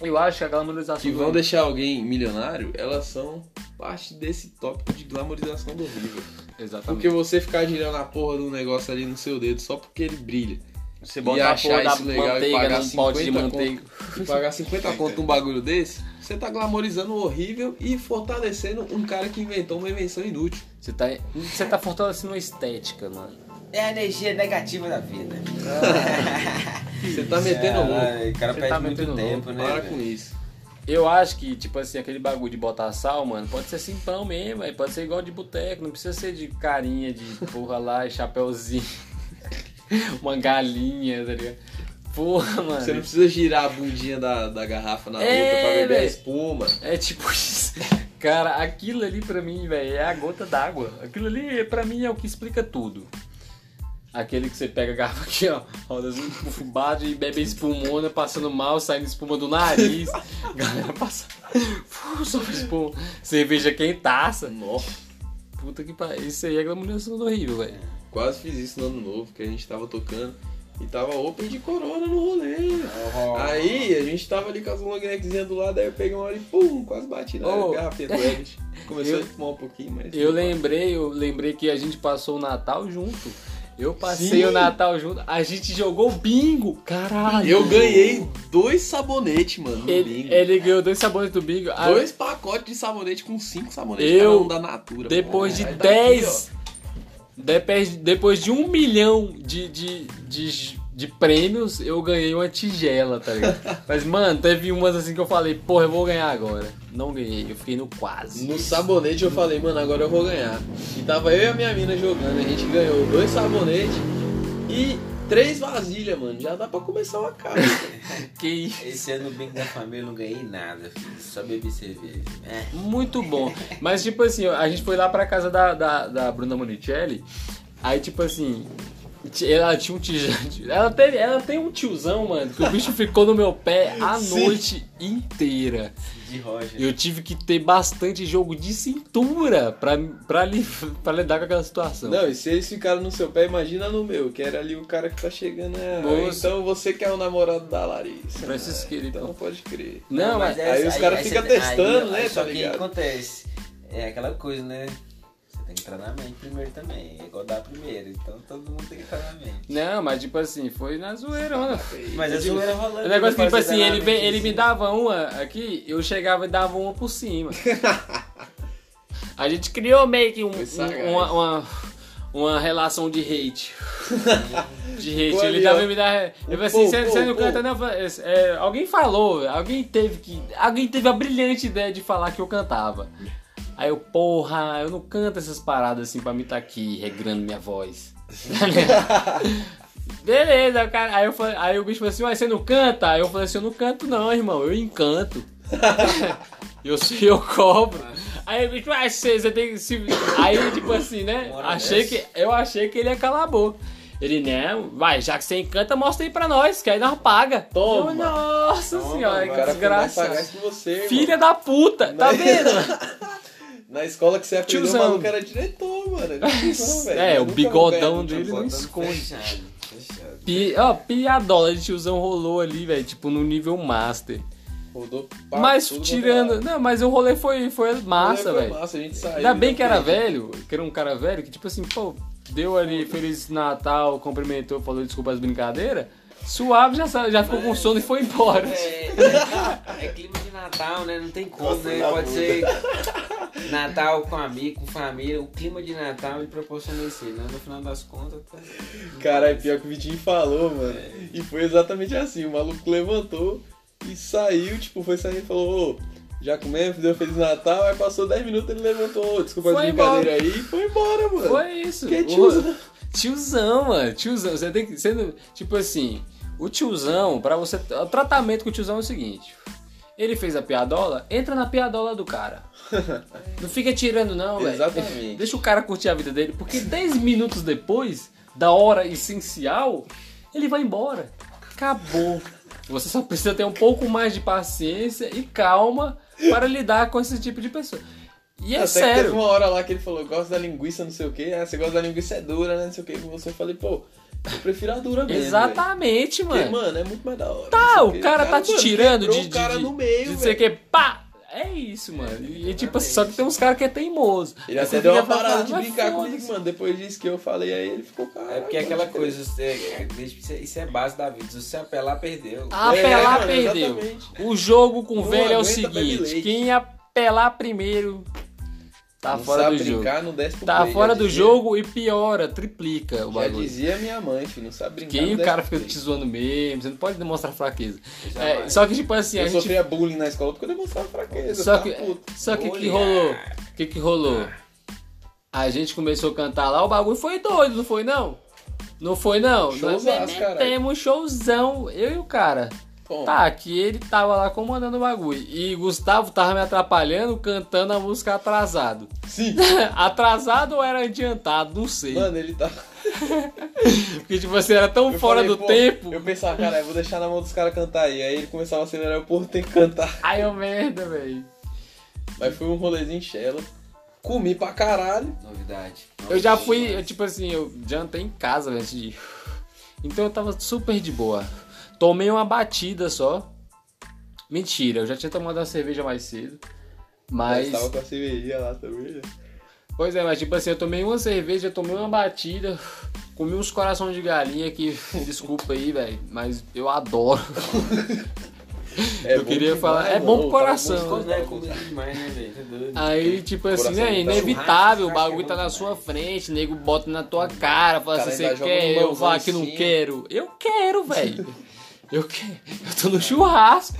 Eu acho que a glamorização que do vão horrível. deixar alguém milionário, elas são parte desse tópico de glamorização do horrível. Exatamente. Porque você ficar girando a porra do negócio ali no seu dedo só porque ele brilha. você e bota a achar porra da isso legal e manteiga pagar num pote de 50 manteiga. E pagar 50 conto num bagulho desse, você tá glamorizando o horrível e fortalecendo um cara que inventou uma invenção inútil. Você tá, você tá fortalecendo a estética, mano. É a energia negativa da vida. *laughs* Você tá metendo louco. O cara Você perde tá muito tempo, né? Para velho? com isso. Eu acho que, tipo assim, aquele bagulho de botar sal, mano, pode ser simplão mesmo, aí pode ser igual de boteco, não precisa ser de carinha, de porra lá, e *laughs* chapéuzinho, *laughs* uma galinha, tá ligado? Porra, mano. Você não precisa girar a bundinha da, da garrafa na É, boca pra beber a velho. espuma. É tipo isso. Cara, aquilo ali pra mim, velho, é a gota d'água. Aquilo ali, pra mim, é o que explica tudo. Aquele que você pega a garrafa aqui, ó, roda assim, bate e bebe espumona, passando mal, saindo espuma do nariz. *laughs* Galera passa. Só espuma. Cerveja quentaça. Nossa. Puta que pariu. Isso aí é glamorização do horrível, velho. Quase fiz isso no ano novo, que a gente tava tocando e tava open de corona no rolê. Oh. Aí a gente tava ali com as long neckzinhas do lado, aí eu peguei uma hora e pum, quase bati na Oh. garrafinha do. *laughs* Começou Eu- a fumar um pouquinho, mas. Eu lembrei, eu lembrei que a gente passou o Natal junto. Eu passei Sim. o Natal junto. A gente jogou bingo. Caralho. Eu ganhei dois sabonetes, mano, no Ele, bingo. ele ganhou dois sabonetes do bingo. Ah, Dois pacotes de sabonete com cinco sabonetes Eu, um da Natura. Depois mano. de Aí daqui, 10. Depois, depois de um milhão de, de, de, de prêmios, eu ganhei uma tigela, tá ligado? *laughs* Mas, mano, teve umas assim que eu falei, porra, eu vou ganhar agora. Não ganhei, eu fiquei no quase. No sabonete eu falei, mano, agora eu vou ganhar. E tava eu e a minha mina jogando, a gente ganhou dois sabonetes e três vasilhas, mano. Já dá pra começar uma casa. *laughs* Que isso. Esse ano no bingo da família eu não ganhei nada, filho. Só bebi cerveja. É. Muito bom. Mas, tipo assim, a gente foi lá pra casa da, da, da Bruna Monicelli. Aí, tipo assim, Ela tinha um tiozão. *laughs* Ela, teve, ela tem um tiozão, mano, que o bicho ficou no meu pé a *laughs* Sim. noite inteira. De Roger. Eu tive que ter bastante jogo de cintura pra, pra, li, *laughs* pra lidar com aquela situação. Não, e se eles ficaram no seu pé, imagina no meu, que era ali o cara que tá chegando. Moço. então você que é o namorado da Larissa. Francis Ah, Queira, Então então. pode crer. Não, mas é- aí os caras aí ficam testando, aí- né, aí tá Só que o que ligado? acontece? É aquela coisa, né? Tem que entrar na mente primeiro também. É igual dar primeiro. Então todo mundo tem que entrar na mente. Não, mas tipo assim, foi na zoeirona. Mas a zoeira rolando. O negócio que, tipo assim, ele, vem- ele me dava uma aqui, eu chegava e dava uma por cima. *laughs* A gente criou meio que um- um- uma, uma, uma relação de hate. *laughs* De hate. Ele e me dava. Eu falei assim, você não canta, não? É, alguém falou, alguém teve que. Alguém teve a brilhante ideia de falar que eu cantava. Aí eu, porra, eu não canto essas paradas assim pra mim estar aqui regrando minha voz. *laughs* Beleza, cara. Aí, eu falei, aí o bicho falou assim, mas você não canta? Aí eu falei assim, eu não canto não, irmão, eu encanto. *laughs* eu sei, eu cobro. Aí o bicho, ah, você, você tem que se... Aí, tipo assim, né? Achei que, eu achei que ele ia calar a boca. Ele, não, vai, já que você encanta, mostra aí pra nós, que aí nós paga. Toma. Eu, Nossa Toma, senhora, que desgraça. Filha da puta, tá Né? vendo? *laughs* Na escola que você aprendeu, Tiozão. o maluco era diretor, mano. Era *laughs* tiozão, velho. É, o bigodão dele não esconde. Fechado, fechado. Pi, ó, piadola de tiozão rolou ali, velho, tipo no nível master. Rodou pra Mas tirando. é lado. Não, mas o rolê foi, foi massa, Foi velho. Massa, a gente saiu. Ainda bem já que era velho, que era um cara velho, que tipo assim, pô, deu ali Feliz Natal, cumprimentou, falou desculpa as brincadeiras. Suave já, já ficou com sono e foi embora. É, é, é clima de Natal, né? Não tem como, Nossa, né? Pode puta. ser Natal com amigo, com família. O clima de Natal ele proporciona isso, né? No final das contas, tá... Cara, é pior que o Vitinho falou, mano. E foi exatamente assim. O maluco levantou e saiu, tipo, foi sair e falou, ô, já comemos, deu Feliz Natal, aí passou 10 minutos ele levantou, "Ô, desculpa Foi as brincadeiras aí e foi embora, mano. Foi isso. Que O- tiozão. Tiozão, mano. Tiozão. Você tem que. Não- tipo assim, o tiozão, pra você. O tratamento com o tiozão é o seguinte. Ele fez a piadola, entra na piadola do cara. *laughs* Não fica tirando, não, velho. Exatamente. Deixa o cara curtir a vida dele, porque 10 minutos depois da hora essencial, ele vai embora. Acabou. Você só precisa ter um pouco mais de paciência e calma para lidar com esse tipo de pessoa. E é Até que sério. teve uma hora lá que ele falou, gosta da linguiça, não sei o que, ah, você gosta da linguiça é dura, né, não sei o que, com você eu falei, pô, eu prefiro a dura mesmo, Exatamente, velho. Porque, mano. mano, é muito mais da hora. Tá, o cara tá te mano, tirando de, o cara de, no meio, de velho. que pá, é isso, mano. E tipo assim, só que tem uns caras que é teimoso. Ele até você deu uma parada falando, de "Mas brincar foda-se." comigo, mano. Depois disso que eu falei aí, ele ficou, cara. É porque é aquela coisa, você- é- isso é- isso é base da vida. Se você apelar, perdeu. Apelar, mano, perdeu. exatamente. O jogo com o velho é o seguinte: quem apelar primeiro tá não fora sabe do jogo. brincar, não desce pro Tá play, fora já do dizia- jogo e piora, triplica o Já bagulho. dizia minha mãe, filho, não sabe brincar. Que não aí o cara fica play. te zoando mesmo, você não pode demonstrar fraqueza. Já É, só que, tipo assim, a Eu gente. sofria bullying na escola porque eu demonstrava fraqueza. Só tá que, puto. só que que rolou? O que que rolou? A gente começou a cantar lá, o bagulho foi doido, não foi não? Não foi não? Nós Showzaço, caralho. metemos showzão, eu e o cara. Toma. Tá, que ele tava lá comandando o bagulho. E Gustavo tava me atrapalhando cantando a música atrasado. Sim. *laughs* atrasado ou era adiantado? Não sei. Mano, ele tá. *laughs* Porque tipo assim, era tão Eu fora falei, do pô, tempo. Eu pensava, cara, eu vou deixar na mão dos caras cantar aí. Aí ele começava a acelerar, o povo tem que cantar. *laughs* Ai, eu merda, velho. Mas foi um rolezinho Shella. Comi pra caralho. Novidade. Eu já fui, eu, tipo assim, eu jantei em casa antes de. Então eu tava super de boa. Tomei uma batida só. Mentira, eu já tinha tomado uma cerveja mais cedo. Mas Mas. tava com a cervejinha lá também, né? Pois é, mas tipo assim, eu tomei uma cerveja, eu tomei uma batida, comi uns corações de galinha que. *laughs* Desculpa aí, velho, mas eu adoro. *laughs* É Eu queria demais, falar- é bom pro Tava coração. bom Quando é demais, né? Tá doido. Aí, tipo assim, é inevitável, o churrasco, bagulho tá na é sua frente, nego bota na tua cara, fala assim, você quer? Eu falo em que não quero. Eu quero, velho. *laughs* Eu quero. Eu tô no churrasco.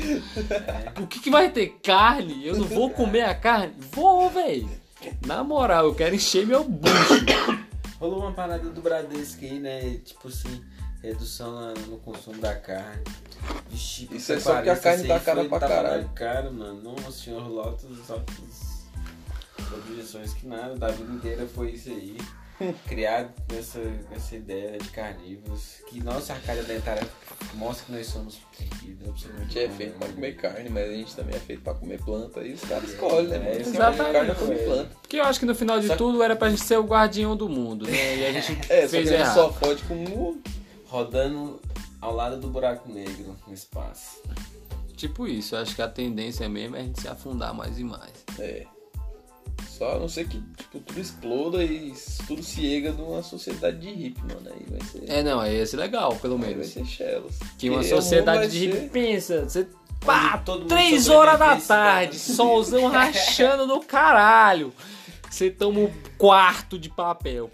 O que, que vai ter? Carne? Eu não vou comer a carne? Vou, velho. Na moral, eu quero encher meu bucho. Rolou uma parada do Bradesco aí, né? Tipo assim, redução na- no consumo da carne. Vixe, Isso é só porque a carne isso tá cara pra tava caralho. caro, mano. Nossa senhor, Lotus, Lotus. Objeções que nada, da vida inteira foi isso aí. *laughs* criado com essa, com essa ideia de carnívoros, que nossa arcada dentária mostra que nós somos terríveis. A gente é feito pra comer carne, mas a gente também é feito pra comer planta. E os caras escolhem, né? Exatamente. carne come planta. Porque eu acho que no final de Só que- tudo era pra gente ser o guardião do mundo, né? E a *laughs* gente É, só que fez a gente errado. só pode com um. Rodando ao lado do buraco negro no espaço. Tipo isso, eu acho que a tendência mesmo é a gente se afundar mais e mais. É. Só a não ser que tipo, tudo exploda e tudo se ega numa sociedade de hippie, mano. Aí vai ser. É, não, aí ia ser legal, pelo aí vai menos. ser shellos. Que uma mundo sociedade de ser- hippie pensa, você pá, todo mundo três horas da tarde, solzão *laughs* rachando no caralho. Você toma um quarto de papel.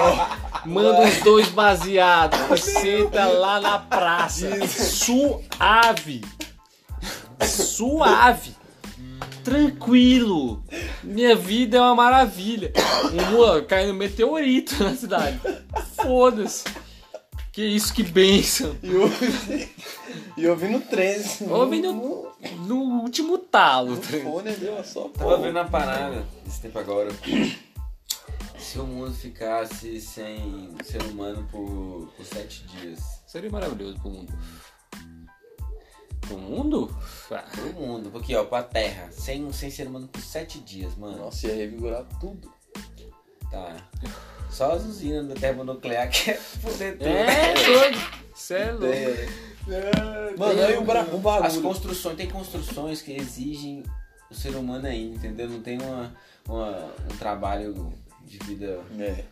*laughs* Manda uns dois baseados *laughs* senta lá na praça. Suave. Suave. Tranquilo. Minha vida é uma maravilha. Um, caindo meteorito na cidade. Foda-se. Que isso, que bênção. E ouvindo, e ouvindo 13. Ouvindo no último talo. O fone deu só Tava vendo a parada esse tempo agora. Se o mundo ficasse sem ser humano por, por sete dias. Seria maravilhoso pro mundo. Pro mundo? Pro mundo, porque ó, pra terra, sem, sem ser humano por sete dias, mano. Nossa, ia revigorar tudo. Tá. Só as usinas da termonuclear que é foder tudo. É, doido. Cê é louco. Ideia, né? Mano, aí o, bra... o bagulho. As construções, tem construções que exigem o ser humano ainda, entendeu? Não tem uma, uma- um trabalho de vida, É.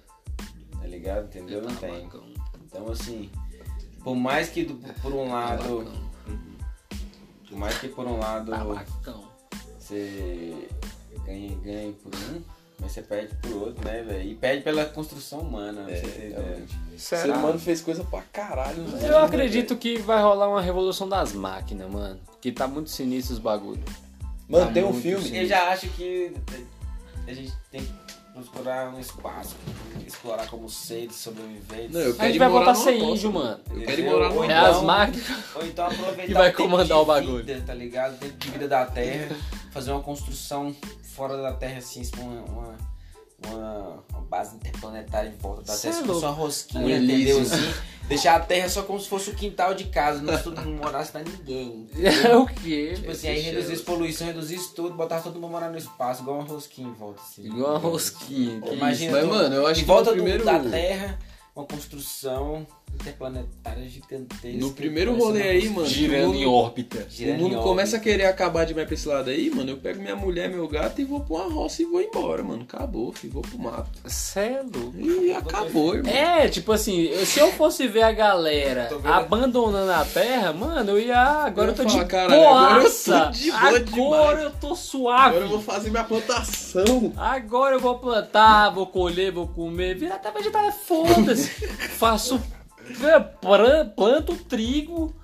tá ligado? Entendeu? Não tem. Então assim, por mais que do- por um lado. Por mais que por um lado Tabacão. você ganhe, ganhe por um, mas você perde por outro, né, velho? E perde pela construção humana, É, realmente. O ser humano fez coisa pra caralho. né? Eu acredito que vai rolar uma revolução das máquinas, mano. Que tá muito sinistro os bagulho. Mano, Tá tem um filme. Eu já acho que a gente tem que explorar um espaço, explorar como seres sobreviventes. Não, eu A gente quero ir vai voltar a ser índio, mano. Eu quero ir morar Ou numa É então- as máquinas. Ou então aproveitar *laughs* Que vai comandar o bagulho. Vida, tá ligado? Tempo de vida da Terra, fazer uma construção fora da Terra, assim, uma, uma, uma, uma base interplanetária em volta da Terra, se fosse louco. uma rosquinha, Um entendeu? Assim, deixar a Terra só como se fosse o quintal de casa, não, se todo mundo morasse pra ninguém. *laughs* É o quê? Tipo assim, aí reduzisse poluição, reduzisse tudo, botar todo mundo morar no espaço, igual uma rosquinha em volta, assim. Igual uma rosquinha. que Imagina, Mas, tu- mano, eu acho em que volta no do- primeiro- da Terra, uma construção interplanetária gigantesca. No primeiro rolê aí, mano. Girando o em mundo- órbita. O Girando mundo em começa a querer acabar demais pra esse lado aí, mano. Eu pego minha mulher, meu gato e vou pra uma roça e vou embora, mano. Acabou, filho. Vou pro mato. Cê é louco. E acabou, irmão. É, tipo assim, se eu fosse ver a galera abandonando a terra, mano, eu ia. Agora eu, Eu tô ia de falar, caralho, agora eu tô de boa Agora demais. eu tô suave. Agora eu vou fazer minha plantação. Agora eu vou plantar, vou colher, vou comer, virar até vegetário, foda-se. *laughs* Faço. Plan- Planto trigo,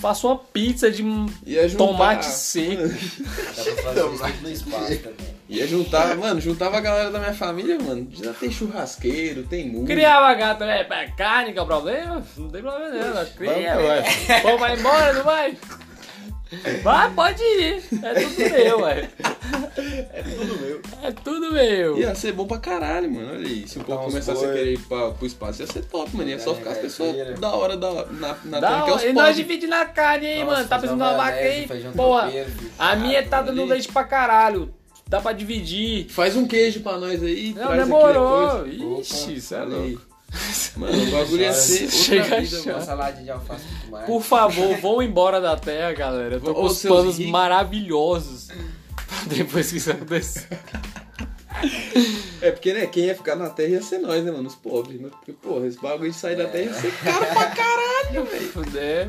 faço uma pizza de juntar... tomate seco. Dá pra fazer isso *laughs* tudo no espaço também. Ia juntar, mano, juntava a galera da minha família, mano. Já tem churrasqueiro, tem música. Criava gato, é, é carne que é o problema? Não tem problema não, cria, ué. Pô, vai embora, não vai? Vai, pode ir. É tudo meu, ué. *laughs* É tudo meu. É tudo meu. Ia ser bom pra caralho, mano. Olha aí. Se o povo começasse a querer ir pra, pro espaço, ia ser top, mano. Ia só ficar as pessoas feira. da hora da, na, na terra, que é os e nós pobres. dividimos a carne aí, Nossa, mano. Tá precisando de uma vaca aí? Porra, a minha tá dando leite pra caralho. Dá pra dividir. Faz um queijo pra nós aí. Não, demorou. Ixi, isso é louco. Mano, o bagulho ia ser outra Chega a vida. Uma saladinha de alface com tomate. Por favor, vão embora da terra, galera. Eu tô com os seus planos ricos. maravilhosos. Depois que isso acontecer. É porque, né, quem ia ficar na terra ia ser nós, né, mano? Os pobres, né? Porque, porra, esse bagulho de sair da terra ia ser caro pra caralho, velho. *laughs* Fuder.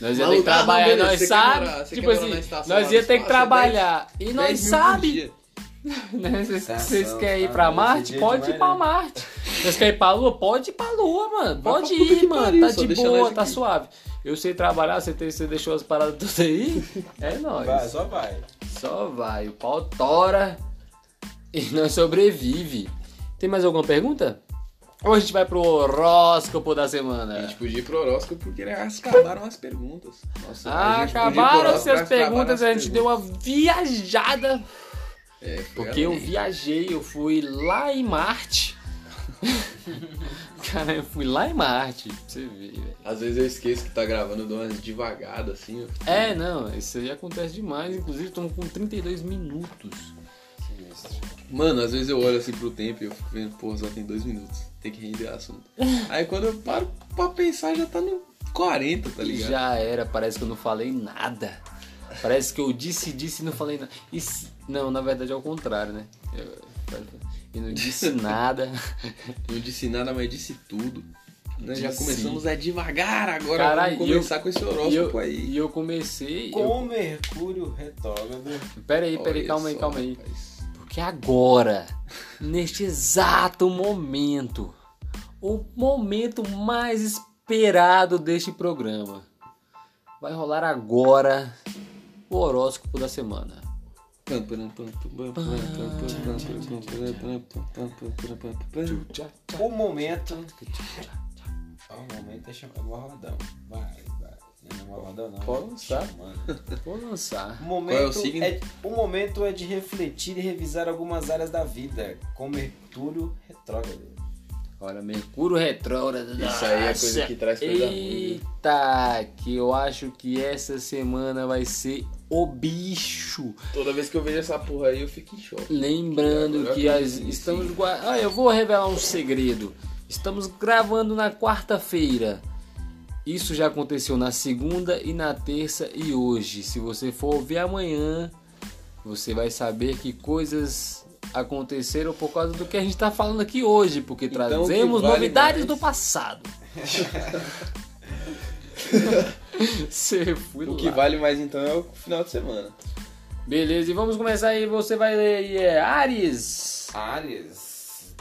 Nós ia ter que ah, não, trabalhar, beleza, nós você quer sabe. você tipo quer morar assim, na estação nós lá ia no ter que espaço, é trabalhar. E 10 nós mil por sabe. dia. *laughs* né, Vocês Estação, querem ir tá, pra esse Marte? dia Pode ir pra né? Marte. Vocês querem ir pra Lua? Pode ir pra Lua, mano. Pode ir, mano. pariu, Tá de boa, nós tá aqui. suave. Eu sei trabalhar, você, tem, você deixou as paradas *laughs* tudo aí. É nóis. Vai, só vai. Só vai, o pau tora e nós sobrevive. Tem mais alguma pergunta? Ou a gente vai pro horóscopo da A semana? gente podia ir pro horóscopo porque acabaram as perguntas. Nossa, Ah, a acabaram as perguntas, as a gente deu uma viajada. É, foi Porque eu viajei, eu fui lá em Marte. *laughs* Cara, eu fui lá em Marte, pra você ver, velho. Às vezes eu esqueço que tá gravando, eu dou umas devagadas assim. eu É, não, isso aí acontece demais. Inclusive, estamos com 32 minutos. Mano, às vezes eu olho assim pro tempo e eu fico vendo, pô, só tem dois minutos. Tem que render assunto. *laughs* Aí quando eu paro pra pensar, já tá no 40, tá ligado? já era, parece que eu não falei nada. Parece que eu disse, disse e não falei nada. E se- Não, na verdade é o contrário, né? Eu, eu não disse *laughs* nada. Não disse nada, mas disse tudo. Né? Já Disse. começamos a devagar agora. Caralho, vamos e eu- começar com esse E horóscopo eu, aí. e eu comecei. Com Mercúrio retrógrado. Eu... Pera aí, pera aí, Olha calma aí, só, calma aí. rapaz. Porque agora, neste exato momento, o momento mais esperado deste programa, vai rolar agora o horóscopo da semana. O momento. O momento é chamado Morrodão. Vai, vai. Não é Morrodão, não. Pode lançar. Vou lançar. O momento Qual é o signo? é, o momento é de refletir e revisar algumas áreas da vida, com Mercúrio retrógrado. Olha, Mercúrio retrógrado. Isso aí é coisa Nossa. que traz coisa ruim, Eita, que eu acho que essa semana vai ser o bicho. Toda vez que eu vejo essa porra aí, eu fico em choque. Lembrando que eu as, estamos. Ah, eu vou revelar um segredo. Estamos gravando na quarta-feira. Isso já aconteceu na segunda e na terça e hoje. Se você for ouvir amanhã, você vai saber que coisas aconteceram por causa do que a gente está falando aqui hoje, porque Então, trazemos vale novidades mais- do passado. *laughs* Você foi O lá. que vale mais então é o final de semana. Beleza, e vamos começar aí. Você vai ler aí, é Ares. Áries.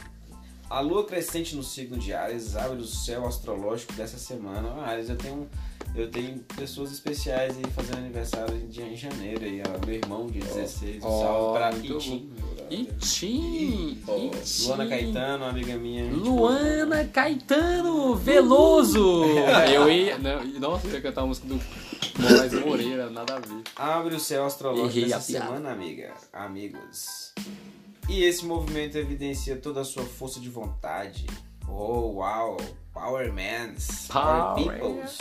A lua crescente no signo de Áries abre o céu astrológico dessa semana. Ah, Áries, eu tenho, eu tenho pessoas especiais aí fazendo aniversário em, dia- em janeiro. Aí, ó, meu irmão de 16, um salve pra muito Itim. Itim, Itim. Luana Caetano, amiga minha. Luana Caetano Veloso. *laughs* Eu ia. Não, nossa, eu ia cantar a música do Moraes Moreira, nada a ver. Abre o céu astrológico Errei dessa a piada. semana, amiga. Amigos. E esse movimento evidencia toda a sua força de vontade. Oh, uau. Power Mans. Power, Power. Peoples.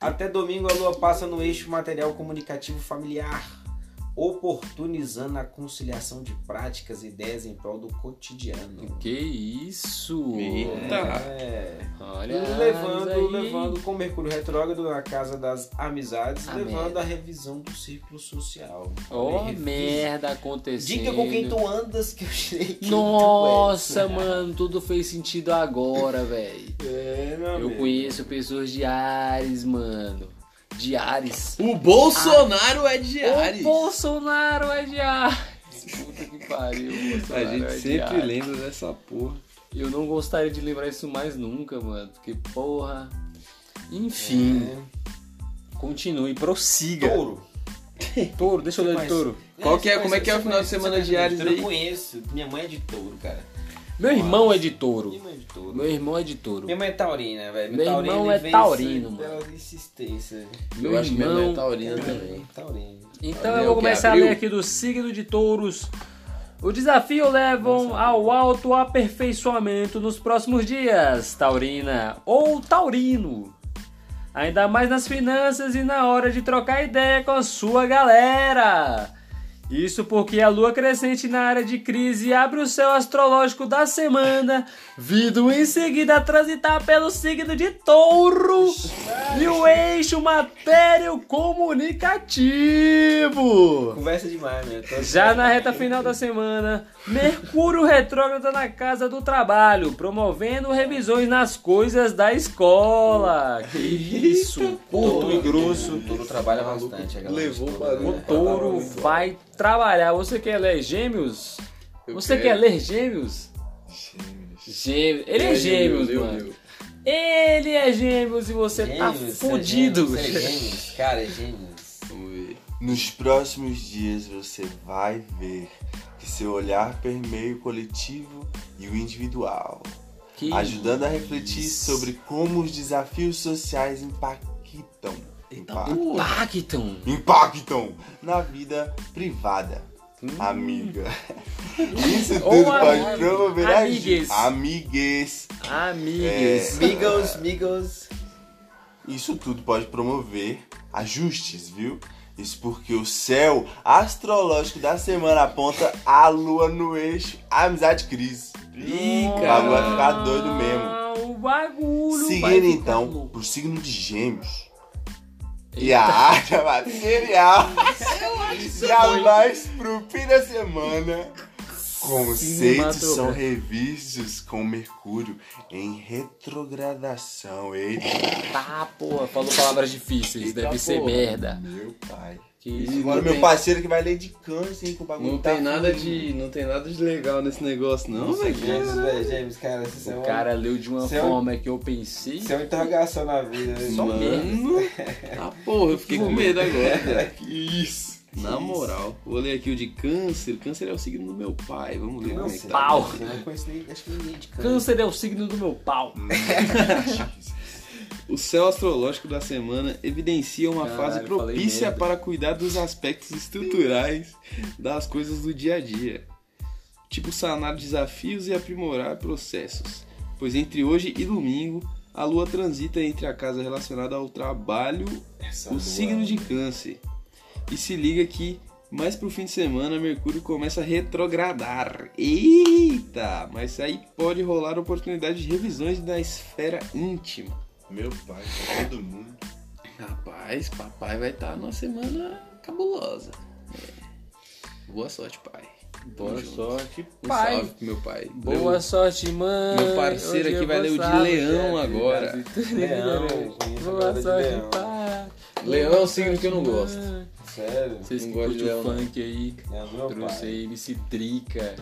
Até domingo a lua passa no eixo material comunicativo familiar, oportunizando a conciliação de práticas e ideias em prol do cotidiano. Que isso? Eita. É. Olha, levando, aí. levando com Mercúrio retrógrado na casa das amizades, A levando merda. a revisão do círculo social. Ó, Olha, revisa. merda acontecendo. Diga com quem tu andas que eu quem Nossa, tu és. mano, tudo fez sentido agora, velho. É, meu Eu amigo. conheço pessoas de Ares, mano. De Ares. O Bolsonaro é de Ares. O Bolsonaro é de Ares. Puta que pariu, A gente é de sempre Ares. lembra dessa porra. Eu não gostaria de lembrar isso mais nunca, mano. Porque, porra. Enfim, continue, prossiga. Touro. *laughs* Touro, deixa eu ler de touro. Qual que é- como é que é o final de semana de Ares aí? Eu conheço. Minha mãe é de touro, cara. Meu irmão é de touro. Minha mãe é de touro. Meu irmão é de touro. Minha mãe é taurina, velho. Meu Taurina irmão é taurino, mano. insistência. Meu eu acho que minha mãe é irmão- taurina também. Taurino. Então Olha, eu vou começar a ler aqui do signo de touros. O desafio levam ao autoaperfeiçoamento nos próximos dias, Taurina ou Taurino. Ainda mais nas finanças e na hora de trocar ideia com a sua galera. Isso porque a lua crescente na área de crise abre o céu astrológico da semana, vindo em seguida a transitar pelo signo de touro e o eixo matério comunicativo. Conversa demais, né? Já na reta final da semana, Mercúrio retrógrado na casa do trabalho, promovendo revisões nas coisas da escola. Que isso, curto e grosso. O touro trabalha bastante. a galera Levou de o touro, bagulho. né? Touro vai trabalhar. Você quer ler gêmeos? Eu Você quero. quer ler gêmeos? Gêmeos. Ele é gêmeos, meu mano. Deus. Ele é gêmeos e você tá Gêmeos, fudido. Você é gêmeos, cara, é gêmeos. Vamos ver. Nos próximos dias você vai ver que seu olhar permeia o coletivo e o individual, Que ajudando a refletir isso. sobre como os desafios sociais impactam, impactam, Impactam. impactam na vida privada. amiga. *laughs* Isso Ou tudo a- pode promover a amigues. ju- amigues. Amigues. Migos, migos. Isso tudo pode promover ajustes, viu? Isso porque o céu astrológico da semana aponta a lua no eixo amizade crise. Ih, O bagulho vai cara. ficar doido mesmo. O bagulho vai Seguindo então louco. pro signo de gêmeos. E a área material jamais pro fim da semana. Conceitos são revistos com Mercúrio em retrogradação. Eita, Tá, porra, falou palavras difíceis, Eita, deve ser porra. merda. meu pai. Que isso, agora meu tem- parceiro que vai ler de câncer, hein, com o bagulho Não tá tem nada de. Não tem nada de legal nesse negócio, não, velho. James, velho, James, cara, é O cara leu de uma Você é forma que eu pensei. Isso é uma interrogação na vida. né? Só Mano. Ah, *laughs* porra, eu fiquei com medo agora, *laughs* velho. Que isso. Na moral, vou ler aqui o de câncer. Câncer é o signo do meu pai. Vamos ver Não como é tá. Pau. Eu não conheço nem, acho que ninguém de câncer. Câncer é o signo do meu pau. *laughs* O céu astrológico da semana evidencia uma Caralho, fase propícia para cuidar dos aspectos estruturais das coisas do dia a dia. Tipo sanar desafios e aprimorar processos. Pois entre hoje e domingo, a lua transita entre a casa relacionada ao trabalho, Essa o lua- signo de câncer. E se liga que mais pro fim de semana Mercúrio começa a retrogradar. Eita! Mas aí pode rolar oportunidade de revisões da esfera íntima. Meu pai, todo mundo. Rapaz, papai vai estar numa semana cabulosa. É. Boa sorte, pai. Boa junto. sorte, Um pai. salve pro meu pai. Boa Meu- sorte, mãe. Meu parceiro aqui vai ler o de leão chefe. agora. Leão, Boa de sorte, leão. pai. Leão é um signo que eu não gosto. Sério? Vocês Não que curtem o funk aí. É Trouxe pai. aí MC Drica.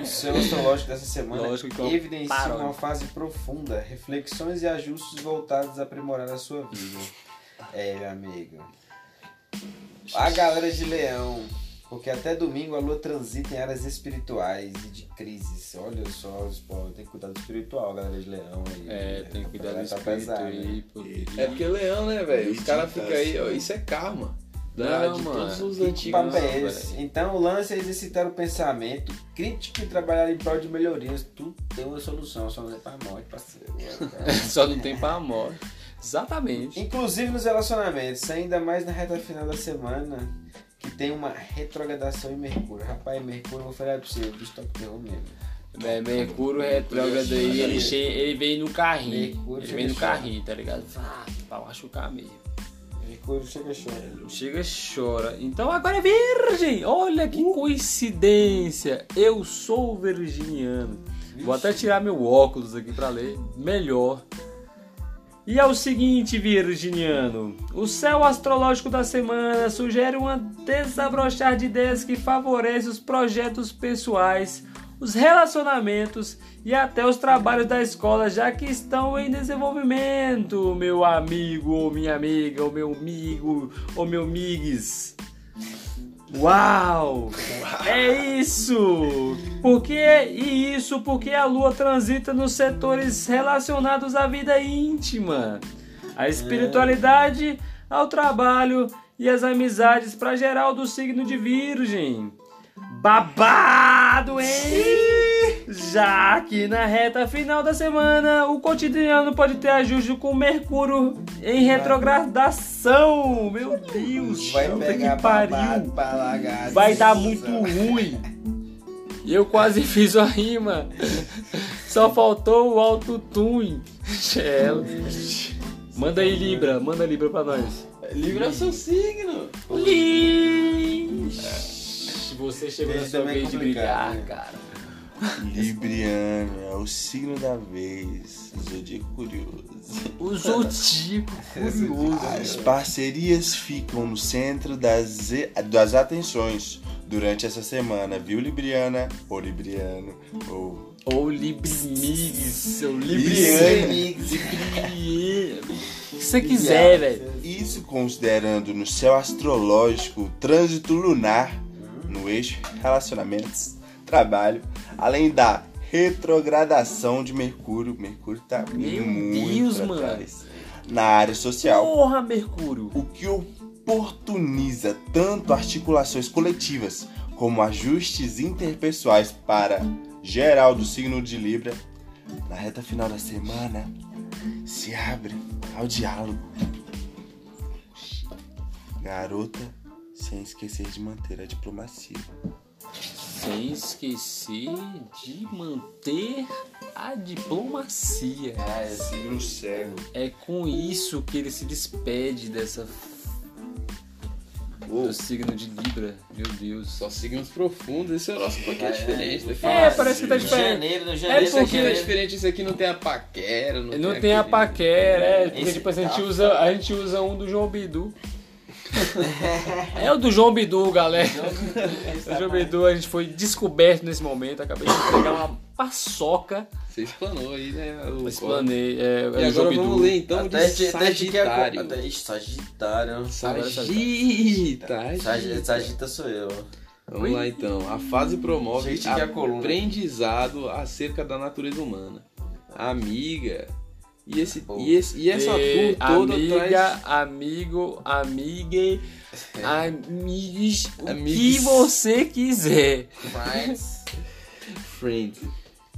O seu astrológico dessa semana Lógico evidencia uma fase profunda, reflexões e ajustes voltados a aprimorar a sua vida. É, meu amigo. A galera de leão, porque até domingo a lua transita em áreas espirituais e de crises. Olha só, os povos, tem que cuidar do espiritual, galera de leão aí. É, tem que cuidar do Tá espírito aí. né? porque- É porque leão, né, velho? Os caras ficam aí, ó, isso é karma. Não, de mano. todos os Que antigos. é Não, esse? Então o lance é exercitar o pensamento crítico e trabalhar em prol de melhorias. Tudo tem uma solução, só não é pra morte, parceiro. *laughs* Só não tem pra morte. Exatamente. Inclusive nos relacionamentos, ainda mais na reta final da semana, que tem uma retrogradação em Mercúrio. Rapaz, Mercúrio, eu vou falar pra você, o bicho tá terror mesmo. É, Mercúrio retrógrado aí, ele, che... ele vem no carrinho. Mercúrio ele vem no carrinho, tá ligado? Vá, pra machucar mesmo. Mercúrio chega chorando. Chega e chora. Então agora é virgem! Olha que coincidência! Eu sou virginiano. Vou até tirar meu óculos aqui pra ler melhor. E é o seguinte, virginiano. O céu astrológico da semana sugere um desabrochar de ideias que favorece os projetos pessoais, os relacionamentos e até os trabalhos da escola, já que estão em desenvolvimento, meu amigo ou minha amiga, ou meu amigo ou meu migues. Uau! É isso! Porque e isso porque a lua transita nos setores relacionados à vida íntima, à espiritualidade, ao trabalho e às amizades para geral do signo de Virgem. Babado, hein? Já que na reta final da semana o cotidiano pode ter ajuste com Mercúrio em retrogradação. Meu Deus, Vai pegar que pariu. Vai dar muito ruim. E eu quase *laughs* fiz a rima. Só faltou o autotune. Shell. Manda aí, Libra. Manda Libra pra nós. Libra é o seu signo. Você chegou na Esse sua é vez de brilhar, né? cara. Libriano é o signo da vez. Zodíaco curioso. O Zodíaco *laughs* curioso. As parcerias ficam no centro das, das atenções durante essa semana, viu, Libriana? Ou Libriano, ou. Ou Librimix, seu Libriano. Libriano. O que você quiser, velho. Isso considerando no céu astrológico o trânsito lunar no eixo relacionamentos, trabalho, além da retrogradação de Mercúrio. Mercúrio tá Meu muito Deus, mano. Na área social. Porra, Mercúrio. O que oportuniza tanto articulações coletivas como ajustes interpessoais para geral do signo de Libra, na reta final da semana se abre ao diálogo. Garota, sem esquecer de manter a diplomacia. Sem esquecer de manter a diplomacia. Ah, é signo cego. É com isso que ele se despede dessa do signo de Libra. Meu Deus. Só signos profundos, esse é o nosso porque é diferente. Daqui É, parece que tá No diferente. janeiro, no É janeiro, Esse aqui porque- é diferente, esse aqui não tem a paquera, não, Não tem, tem a paquera, é, porque Esse tipo, a, gente tá usa, a gente usa um do João Bidu. *laughs* é o do João Bidu, galera. *laughs* O João Bidu, a gente foi descoberto nesse momento. Acabei de entregar uma paçoca. Você explanou aí, né? O Explanei. É, é E agora João Bidu. vamos ler então Até de até quer- Sagitário. até- Ixi, Sagitário. Sagitário. Sag- Sagita sou eu. Vamos lá então. A fase promove Gente, é aprendizado acerca da natureza humana. Amiga. E, esse, Pô. e, esse, e essa E tour toda amiga, traz. amigo, amiga, *laughs* amigos, o Amigos. que você quiser. Friends. *laughs* Friends.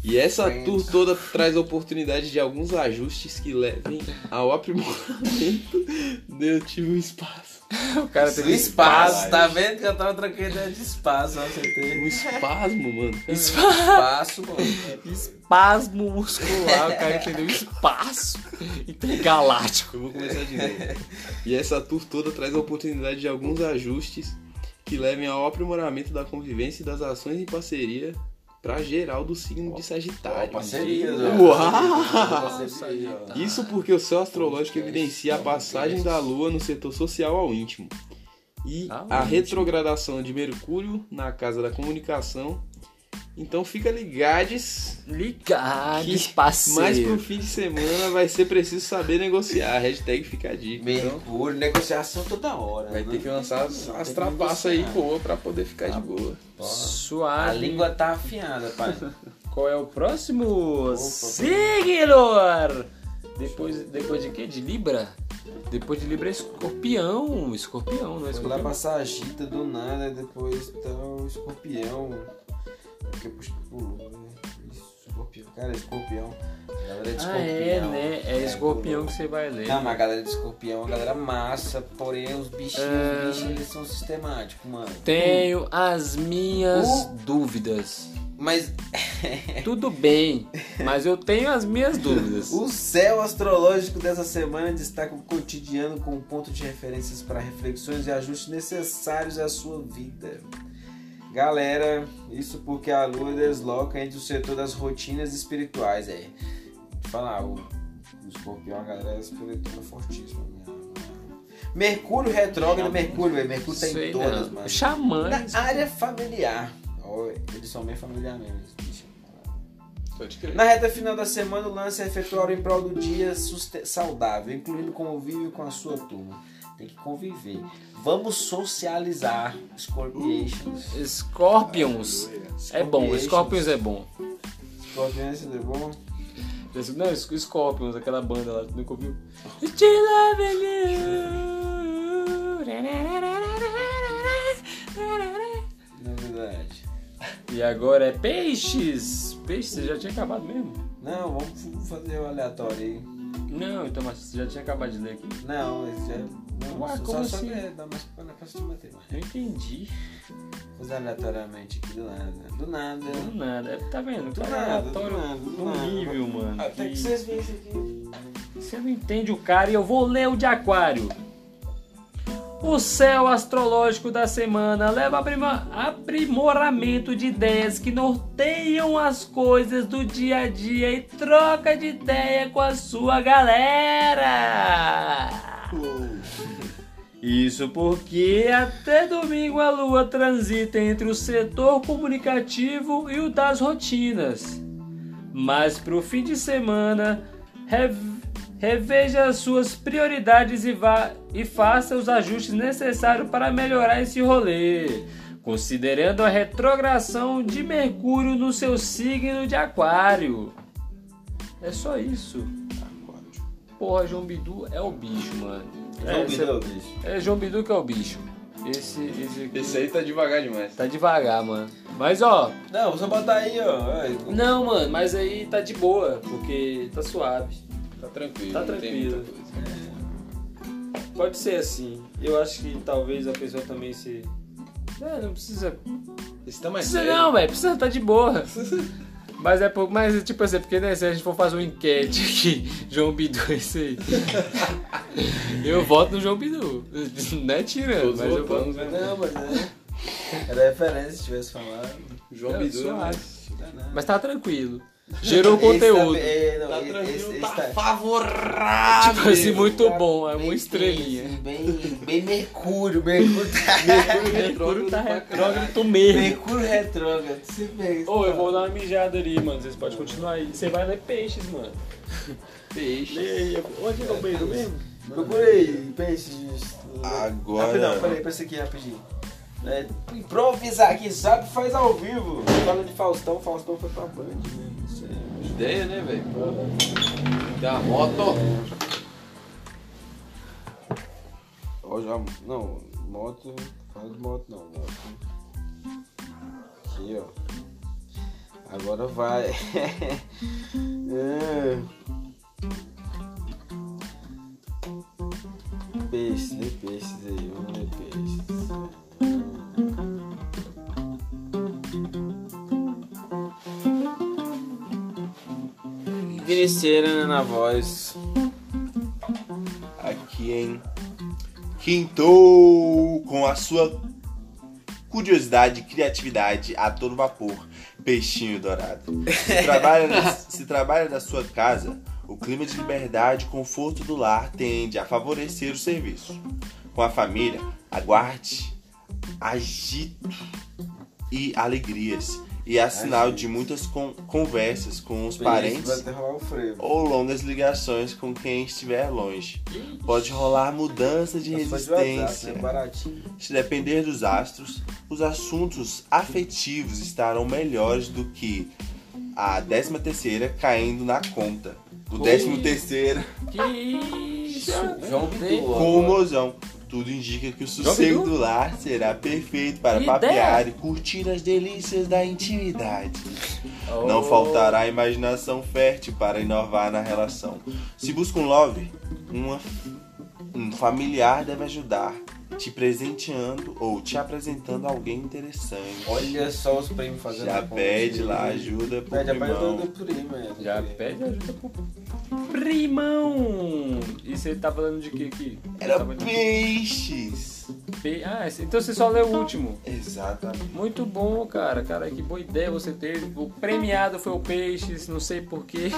E essa Friends. tour toda traz oportunidade de alguns ajustes que levem ao aprimoramento. *laughs* Tive um espaço. *laughs* O cara teve Do espaço, tá vendo que eu tava ideia de espaço, você Um espasmo, mano. *laughs* Espaço, mano. Espasmo muscular, o cara entendeu espaço intergaláctico. Eu vou começar de novo. E essa tour toda traz a oportunidade de alguns ajustes que levem ao aprimoramento da convivência e das ações em parceria para geral do signo de Sagitário. Isso porque o céu astrológico evidencia a passagem da Lua no setor social ao íntimo. E Ao a retrogradação de Mercúrio na casa da comunicação. Então fica ligades Ligados, que parceiro. mais pro fim de semana vai ser preciso saber negociar. Hashtag fica a dica. Então, Mercúrio, negociação toda hora. vai né? ter que lançar as, as trapaças aí boa pra poder ficar de boa. Porra. A Suave. língua tá afiada, pai. *laughs* Qual é o próximo Opa, signo? Depois, depois de quê? De Libra? Depois de Libra é escorpião. Escorpião, não é Foi lá escorpião? pra Sagita do nada, depois tá o escorpião. Porque pulou, né? Escorpião. Cara, escorpião. Galera de Ah, escorpião. é, né? É escorpião que você vai ler. Não, mas a galera de escorpião é uma galera massa, porém os bichinhos, É. os bichinhos eles são sistemáticos, mano. Tenho as minhas Uh. dúvidas. Mas *laughs* Tudo bem, mas eu tenho as minhas dúvidas. o céu astrológico dessa semana destaca o cotidiano como ponto de referências para reflexões e ajustes necessários à sua vida. Galera, isso porque a lua desloca entre o setor das rotinas espirituais. É, Vou te falar, o, o escorpião, a galera é espiritual fortíssima. né? Mercúrio retrógrado, Mercúrio, velho. Mercúrio tá em Sei todas, não. mano. Xamãs. Na área familiar. Ó, eles são bem familiar mesmo. Na reta final da semana, o lance é efetuar em prol do dia saudável, incluindo convívio com a sua turma. Tem que conviver. Vamos socializar, Scorpiations. Scorpions. É bom, Scorpions é bom. Scorpions é bom? Não, Scorpions, aquela banda lá, tu nunca ouviu? Te love you. Na verdade. E agora é peixes. Peixes, você já tinha acabado mesmo? Não, vamos fazer o aleatório aí. Não, então, mas você já tinha acabado de ler aqui? Não, esse já. Não, Ué, só, como só assim? é, dá mais pra na casa de mano. Não entendi. Fazer aleatoriamente aqui do nada. Do nada. Do nada. Tá vendo? Do Cara, nada, do aleatório nada, do do nada. nível, mano. Até que que vocês veem isso aqui. Você não entende o cara e eu vou ler o de aquário. O céu astrológico da semana leva a aprimoramento de ideias que norteiam as coisas do dia a dia e troca de ideia com a sua galera. Isso porque até domingo a lua transita entre o setor comunicativo e o das rotinas. Mas pro fim de semana, reveja as suas prioridades e, vá, e faça os ajustes necessários para melhorar esse rolê. Considerando a retrogradação de Mercúrio no seu signo de Aquário. É só isso. Porra, João Bidu é o bicho, mano. É, João Bidu, bicho. É João Bidu que é o bicho. Esse, esse aqui Esse aí tá devagar demais. tá devagar, mano. Mas ó, Não, só botar aí, ó. Não, mano, mas aí tá de boa, porque tá suave. Tá tranquilo. Tá tranquilo. coisa. Pode ser assim. Eu acho que talvez a pessoa também se. É, não precisa. Esse tá mais Precisa sério. não, velho. Precisa tá de boa. *laughs* Mas é pouco. Mas tipo assim, porque né, se a gente for fazer uma enquete aqui, *laughs* João Bidu, isso aí. *laughs* eu voto no João Bidu. Não é tirando, Todos mas eu voto votamos, né? Não, mas é. Era referência se tivesse falado. João Não, Bidu, mas... Não. Mas tá tranquilo. Gerou conteúdo. também- é, não, Tá esse- tranquilo, esse- tá esse tá- favorável. Tipo assim, muito tá bom, é uma estrelinha. tenso, Bem, bem Mercúrio, Mercúrio tá. Mercúrio tá retrógrado mesmo. Mercúrio retrógrado. Você isso. Ô, eu vou dar uma mijada ali, mano. Vocês podem continuar aí. Você vai ler peixes, mano. Peixe. Lê aí. Onde é o banheiro mesmo? Procurei peixes. Agora- Rapidão, peraí, pra isso aqui rapidinho. É, improvisar aqui, sabe? Faz ao vivo. Fala de Faustão, Faustão foi pra Band, né? Ideia, né, velho? Uma moto. Ó, já. Não, moto. De moto não, moto. Aqui, ó. Agora vai. *laughs* É. Peixes, lê peixes aí, vamos Viniceira na voz. Aqui em Quintou com a sua curiosidade e criatividade a todo vapor, peixinho dourado. Se *laughs* trabalha, na, se trabalha da sua casa, o clima de liberdade e conforto do lar tende a favorecer o serviço. Com a família, aguarde agito e alegrias e é sinal de muitas con- conversas com os parentes ou longas ligações com quem estiver longe. Pode rolar mudança de resistência. né? Baratinho. Se depender dos astros, os assuntos afetivos estarão melhores do que a décima terceira caindo na conta. O décimo terceiro Que isso? João ó. com o mozão. Tudo indica que o sossego do lar será perfeito para Que papear ideia! e curtir as delícias da intimidade. Oh. Não faltará imaginação fértil para inovar na relação. Se busca um love, uma- um familiar deve ajudar, te presenteando ou te apresentando alguém interessante. Olha só os prêmios fazendo Já pede lá ajuda pro Pede a ajuda do primo, é. Já primo. pede ajuda pro primão. E você tá falando de que aqui? Era de- peixes. Ah, então você só leu o último. Exatamente. Muito bom, cara. Cara, que boa ideia você teve. O premiado foi o Peixes, não sei porquê.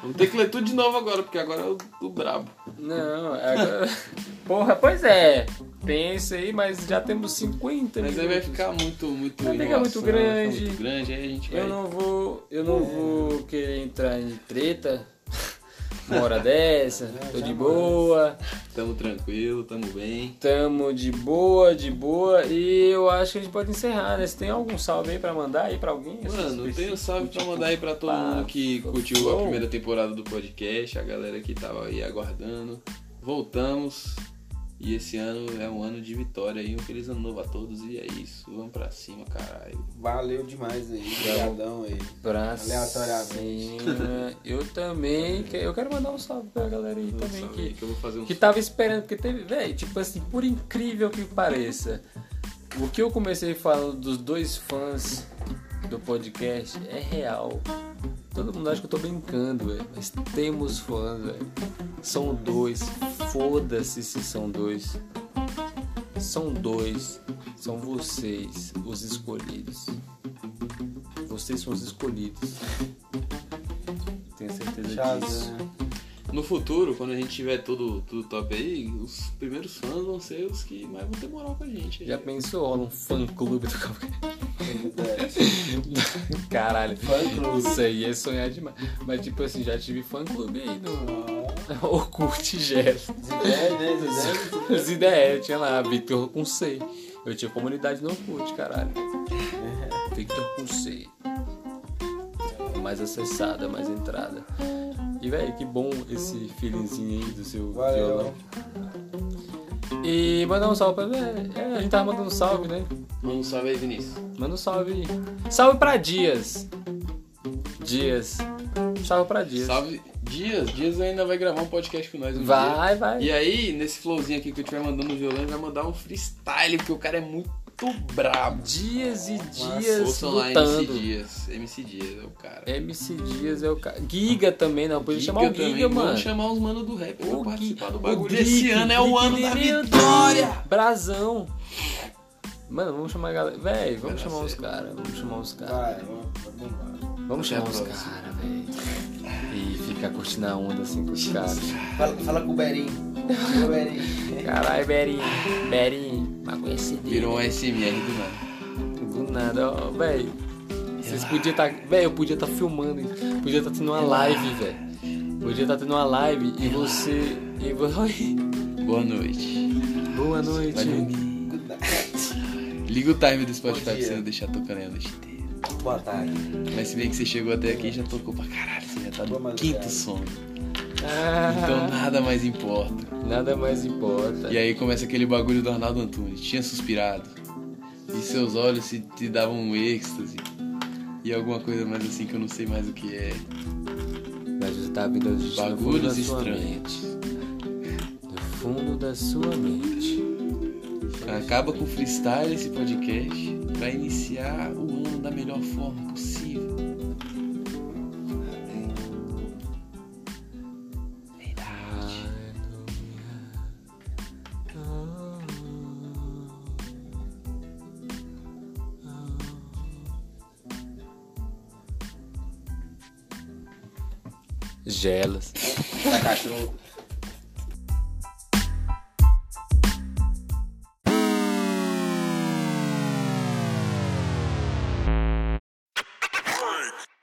Vamos ter que ler tudo de novo agora, porque agora é o, o brabo. Não, é agora... Porra, pois é. Pensa aí, mas já temos 50 Mas aí vai ficar muito, muito Vai ficar muito grande. vai ficar muito grande, aí a gente vai... Eu não vou, eu não vou querer entrar em treta uma hora dessa. Tô de boa, Tamo tranquilo, tamo bem. tamo de boa, de boa. E eu acho que a gente pode encerrar, né? Você tem algum salve aí pra mandar aí pra alguém? Mano, eu tenho um salve pra mandar aí pra todo mundo que curtiu a primeira temporada do podcast, a galera que tava aí aguardando. Voltamos. E esse ano é um ano de vitória aí. Um feliz ano novo a todos. E é isso. Vamos pra cima, caralho. Valeu demais aí. Obrigadão aí. Pra Aleatoriamente. cima. Eu também, que- eu quero mandar um salve pra galera aí também que que eu vou fazer um que tava esperando, porque teve, velho, tipo assim, por incrível que pareça, o que eu comecei falando dos dois fãs do podcast é real. Todo mundo acha que eu tô brincando, velho, mas temos fãs, velho. São dois, foda-se se são dois. São dois, são vocês, os escolhidos. Vocês são os escolhidos. *laughs* Tenho certeza disso. Shazam. No futuro, quando a gente tiver tudo, tudo top aí, os primeiros fãs vão ser os que mais vão ter moral com a gente. Já pensou, rola um fã clube do Calcaia? *laughs* Caralho, Fã clube. Isso aí é sonhar demais. Mas tipo assim, já tive fã clube aí no *laughs* Orkut Gero. Zidane, né? As ideias, tinha lá, Victor com C. Eu tinha comunidade no Orkut, caralho. Victor com C. Mais acessada, mais entrada. E velho. Que bom esse feelingzinho aí do seu Valeu. violão. E mandar um salve pra. É, a gente tava mandando um salve, né? Manda um salve aí, Vinícius. Manda um salve aí. Salve pra Dias. Dias. Salve pra Dias. Salve. Dias, Dias ainda vai gravar um podcast com nós um dia. Vai, vai. E aí, nesse flowzinho aqui que eu estiver mandando no violão, vai mandar um freestyle, porque o cara é muito brabo. Dias e dias lá MC lutando. Dias. MC Dias é o cara. MC Dias é o cara. Giga também, não. Podia chamar o Giga também. mano. Vamos chamar os manos do rap pra participar Gui- do bagulho. Drick, Esse ano é o ano da Lireu, vitória. Brasão. Mano, vamos chamar a galera. Véi, vamos chamar os caras. Vamos chamar os caras. Vamos, chamar os caras, velho. E ficar curtindo a onda assim com os caras. Fala, fala com o Berinho. Com o Berinho. Caralho, Berinho. Berinho. Mas conhecido. Virou um SMR do nada. Do nada, ó, velho. Vocês podiam estar. Velho, eu podia estar filmando. isso. Podia estar tendo uma live, velho. Podia estar tendo uma live e você. E vo- *laughs* Oi. Boa noite. Boa noite. Vai. Liga o time do Spotify pra você não deixar tocando aí a noite inteira. Boa tarde. Mas se bem que você chegou até aqui já tocou pra caralho. Você já tá no quinto sono. Ah, Então nada mais importa. nada mais importa. E aí começa aquele bagulho do Arnaldo Antunes. Tinha suspirado. E seus olhos se te davam um êxtase. E alguma coisa mais assim que eu não sei mais o que é. Mas você tá vindo Bagulhos estranhos. No fundo da sua mente. Acaba com o freestyle esse podcast pra iniciar o ano da melhor forma possível. Gelas. Tá cachorro.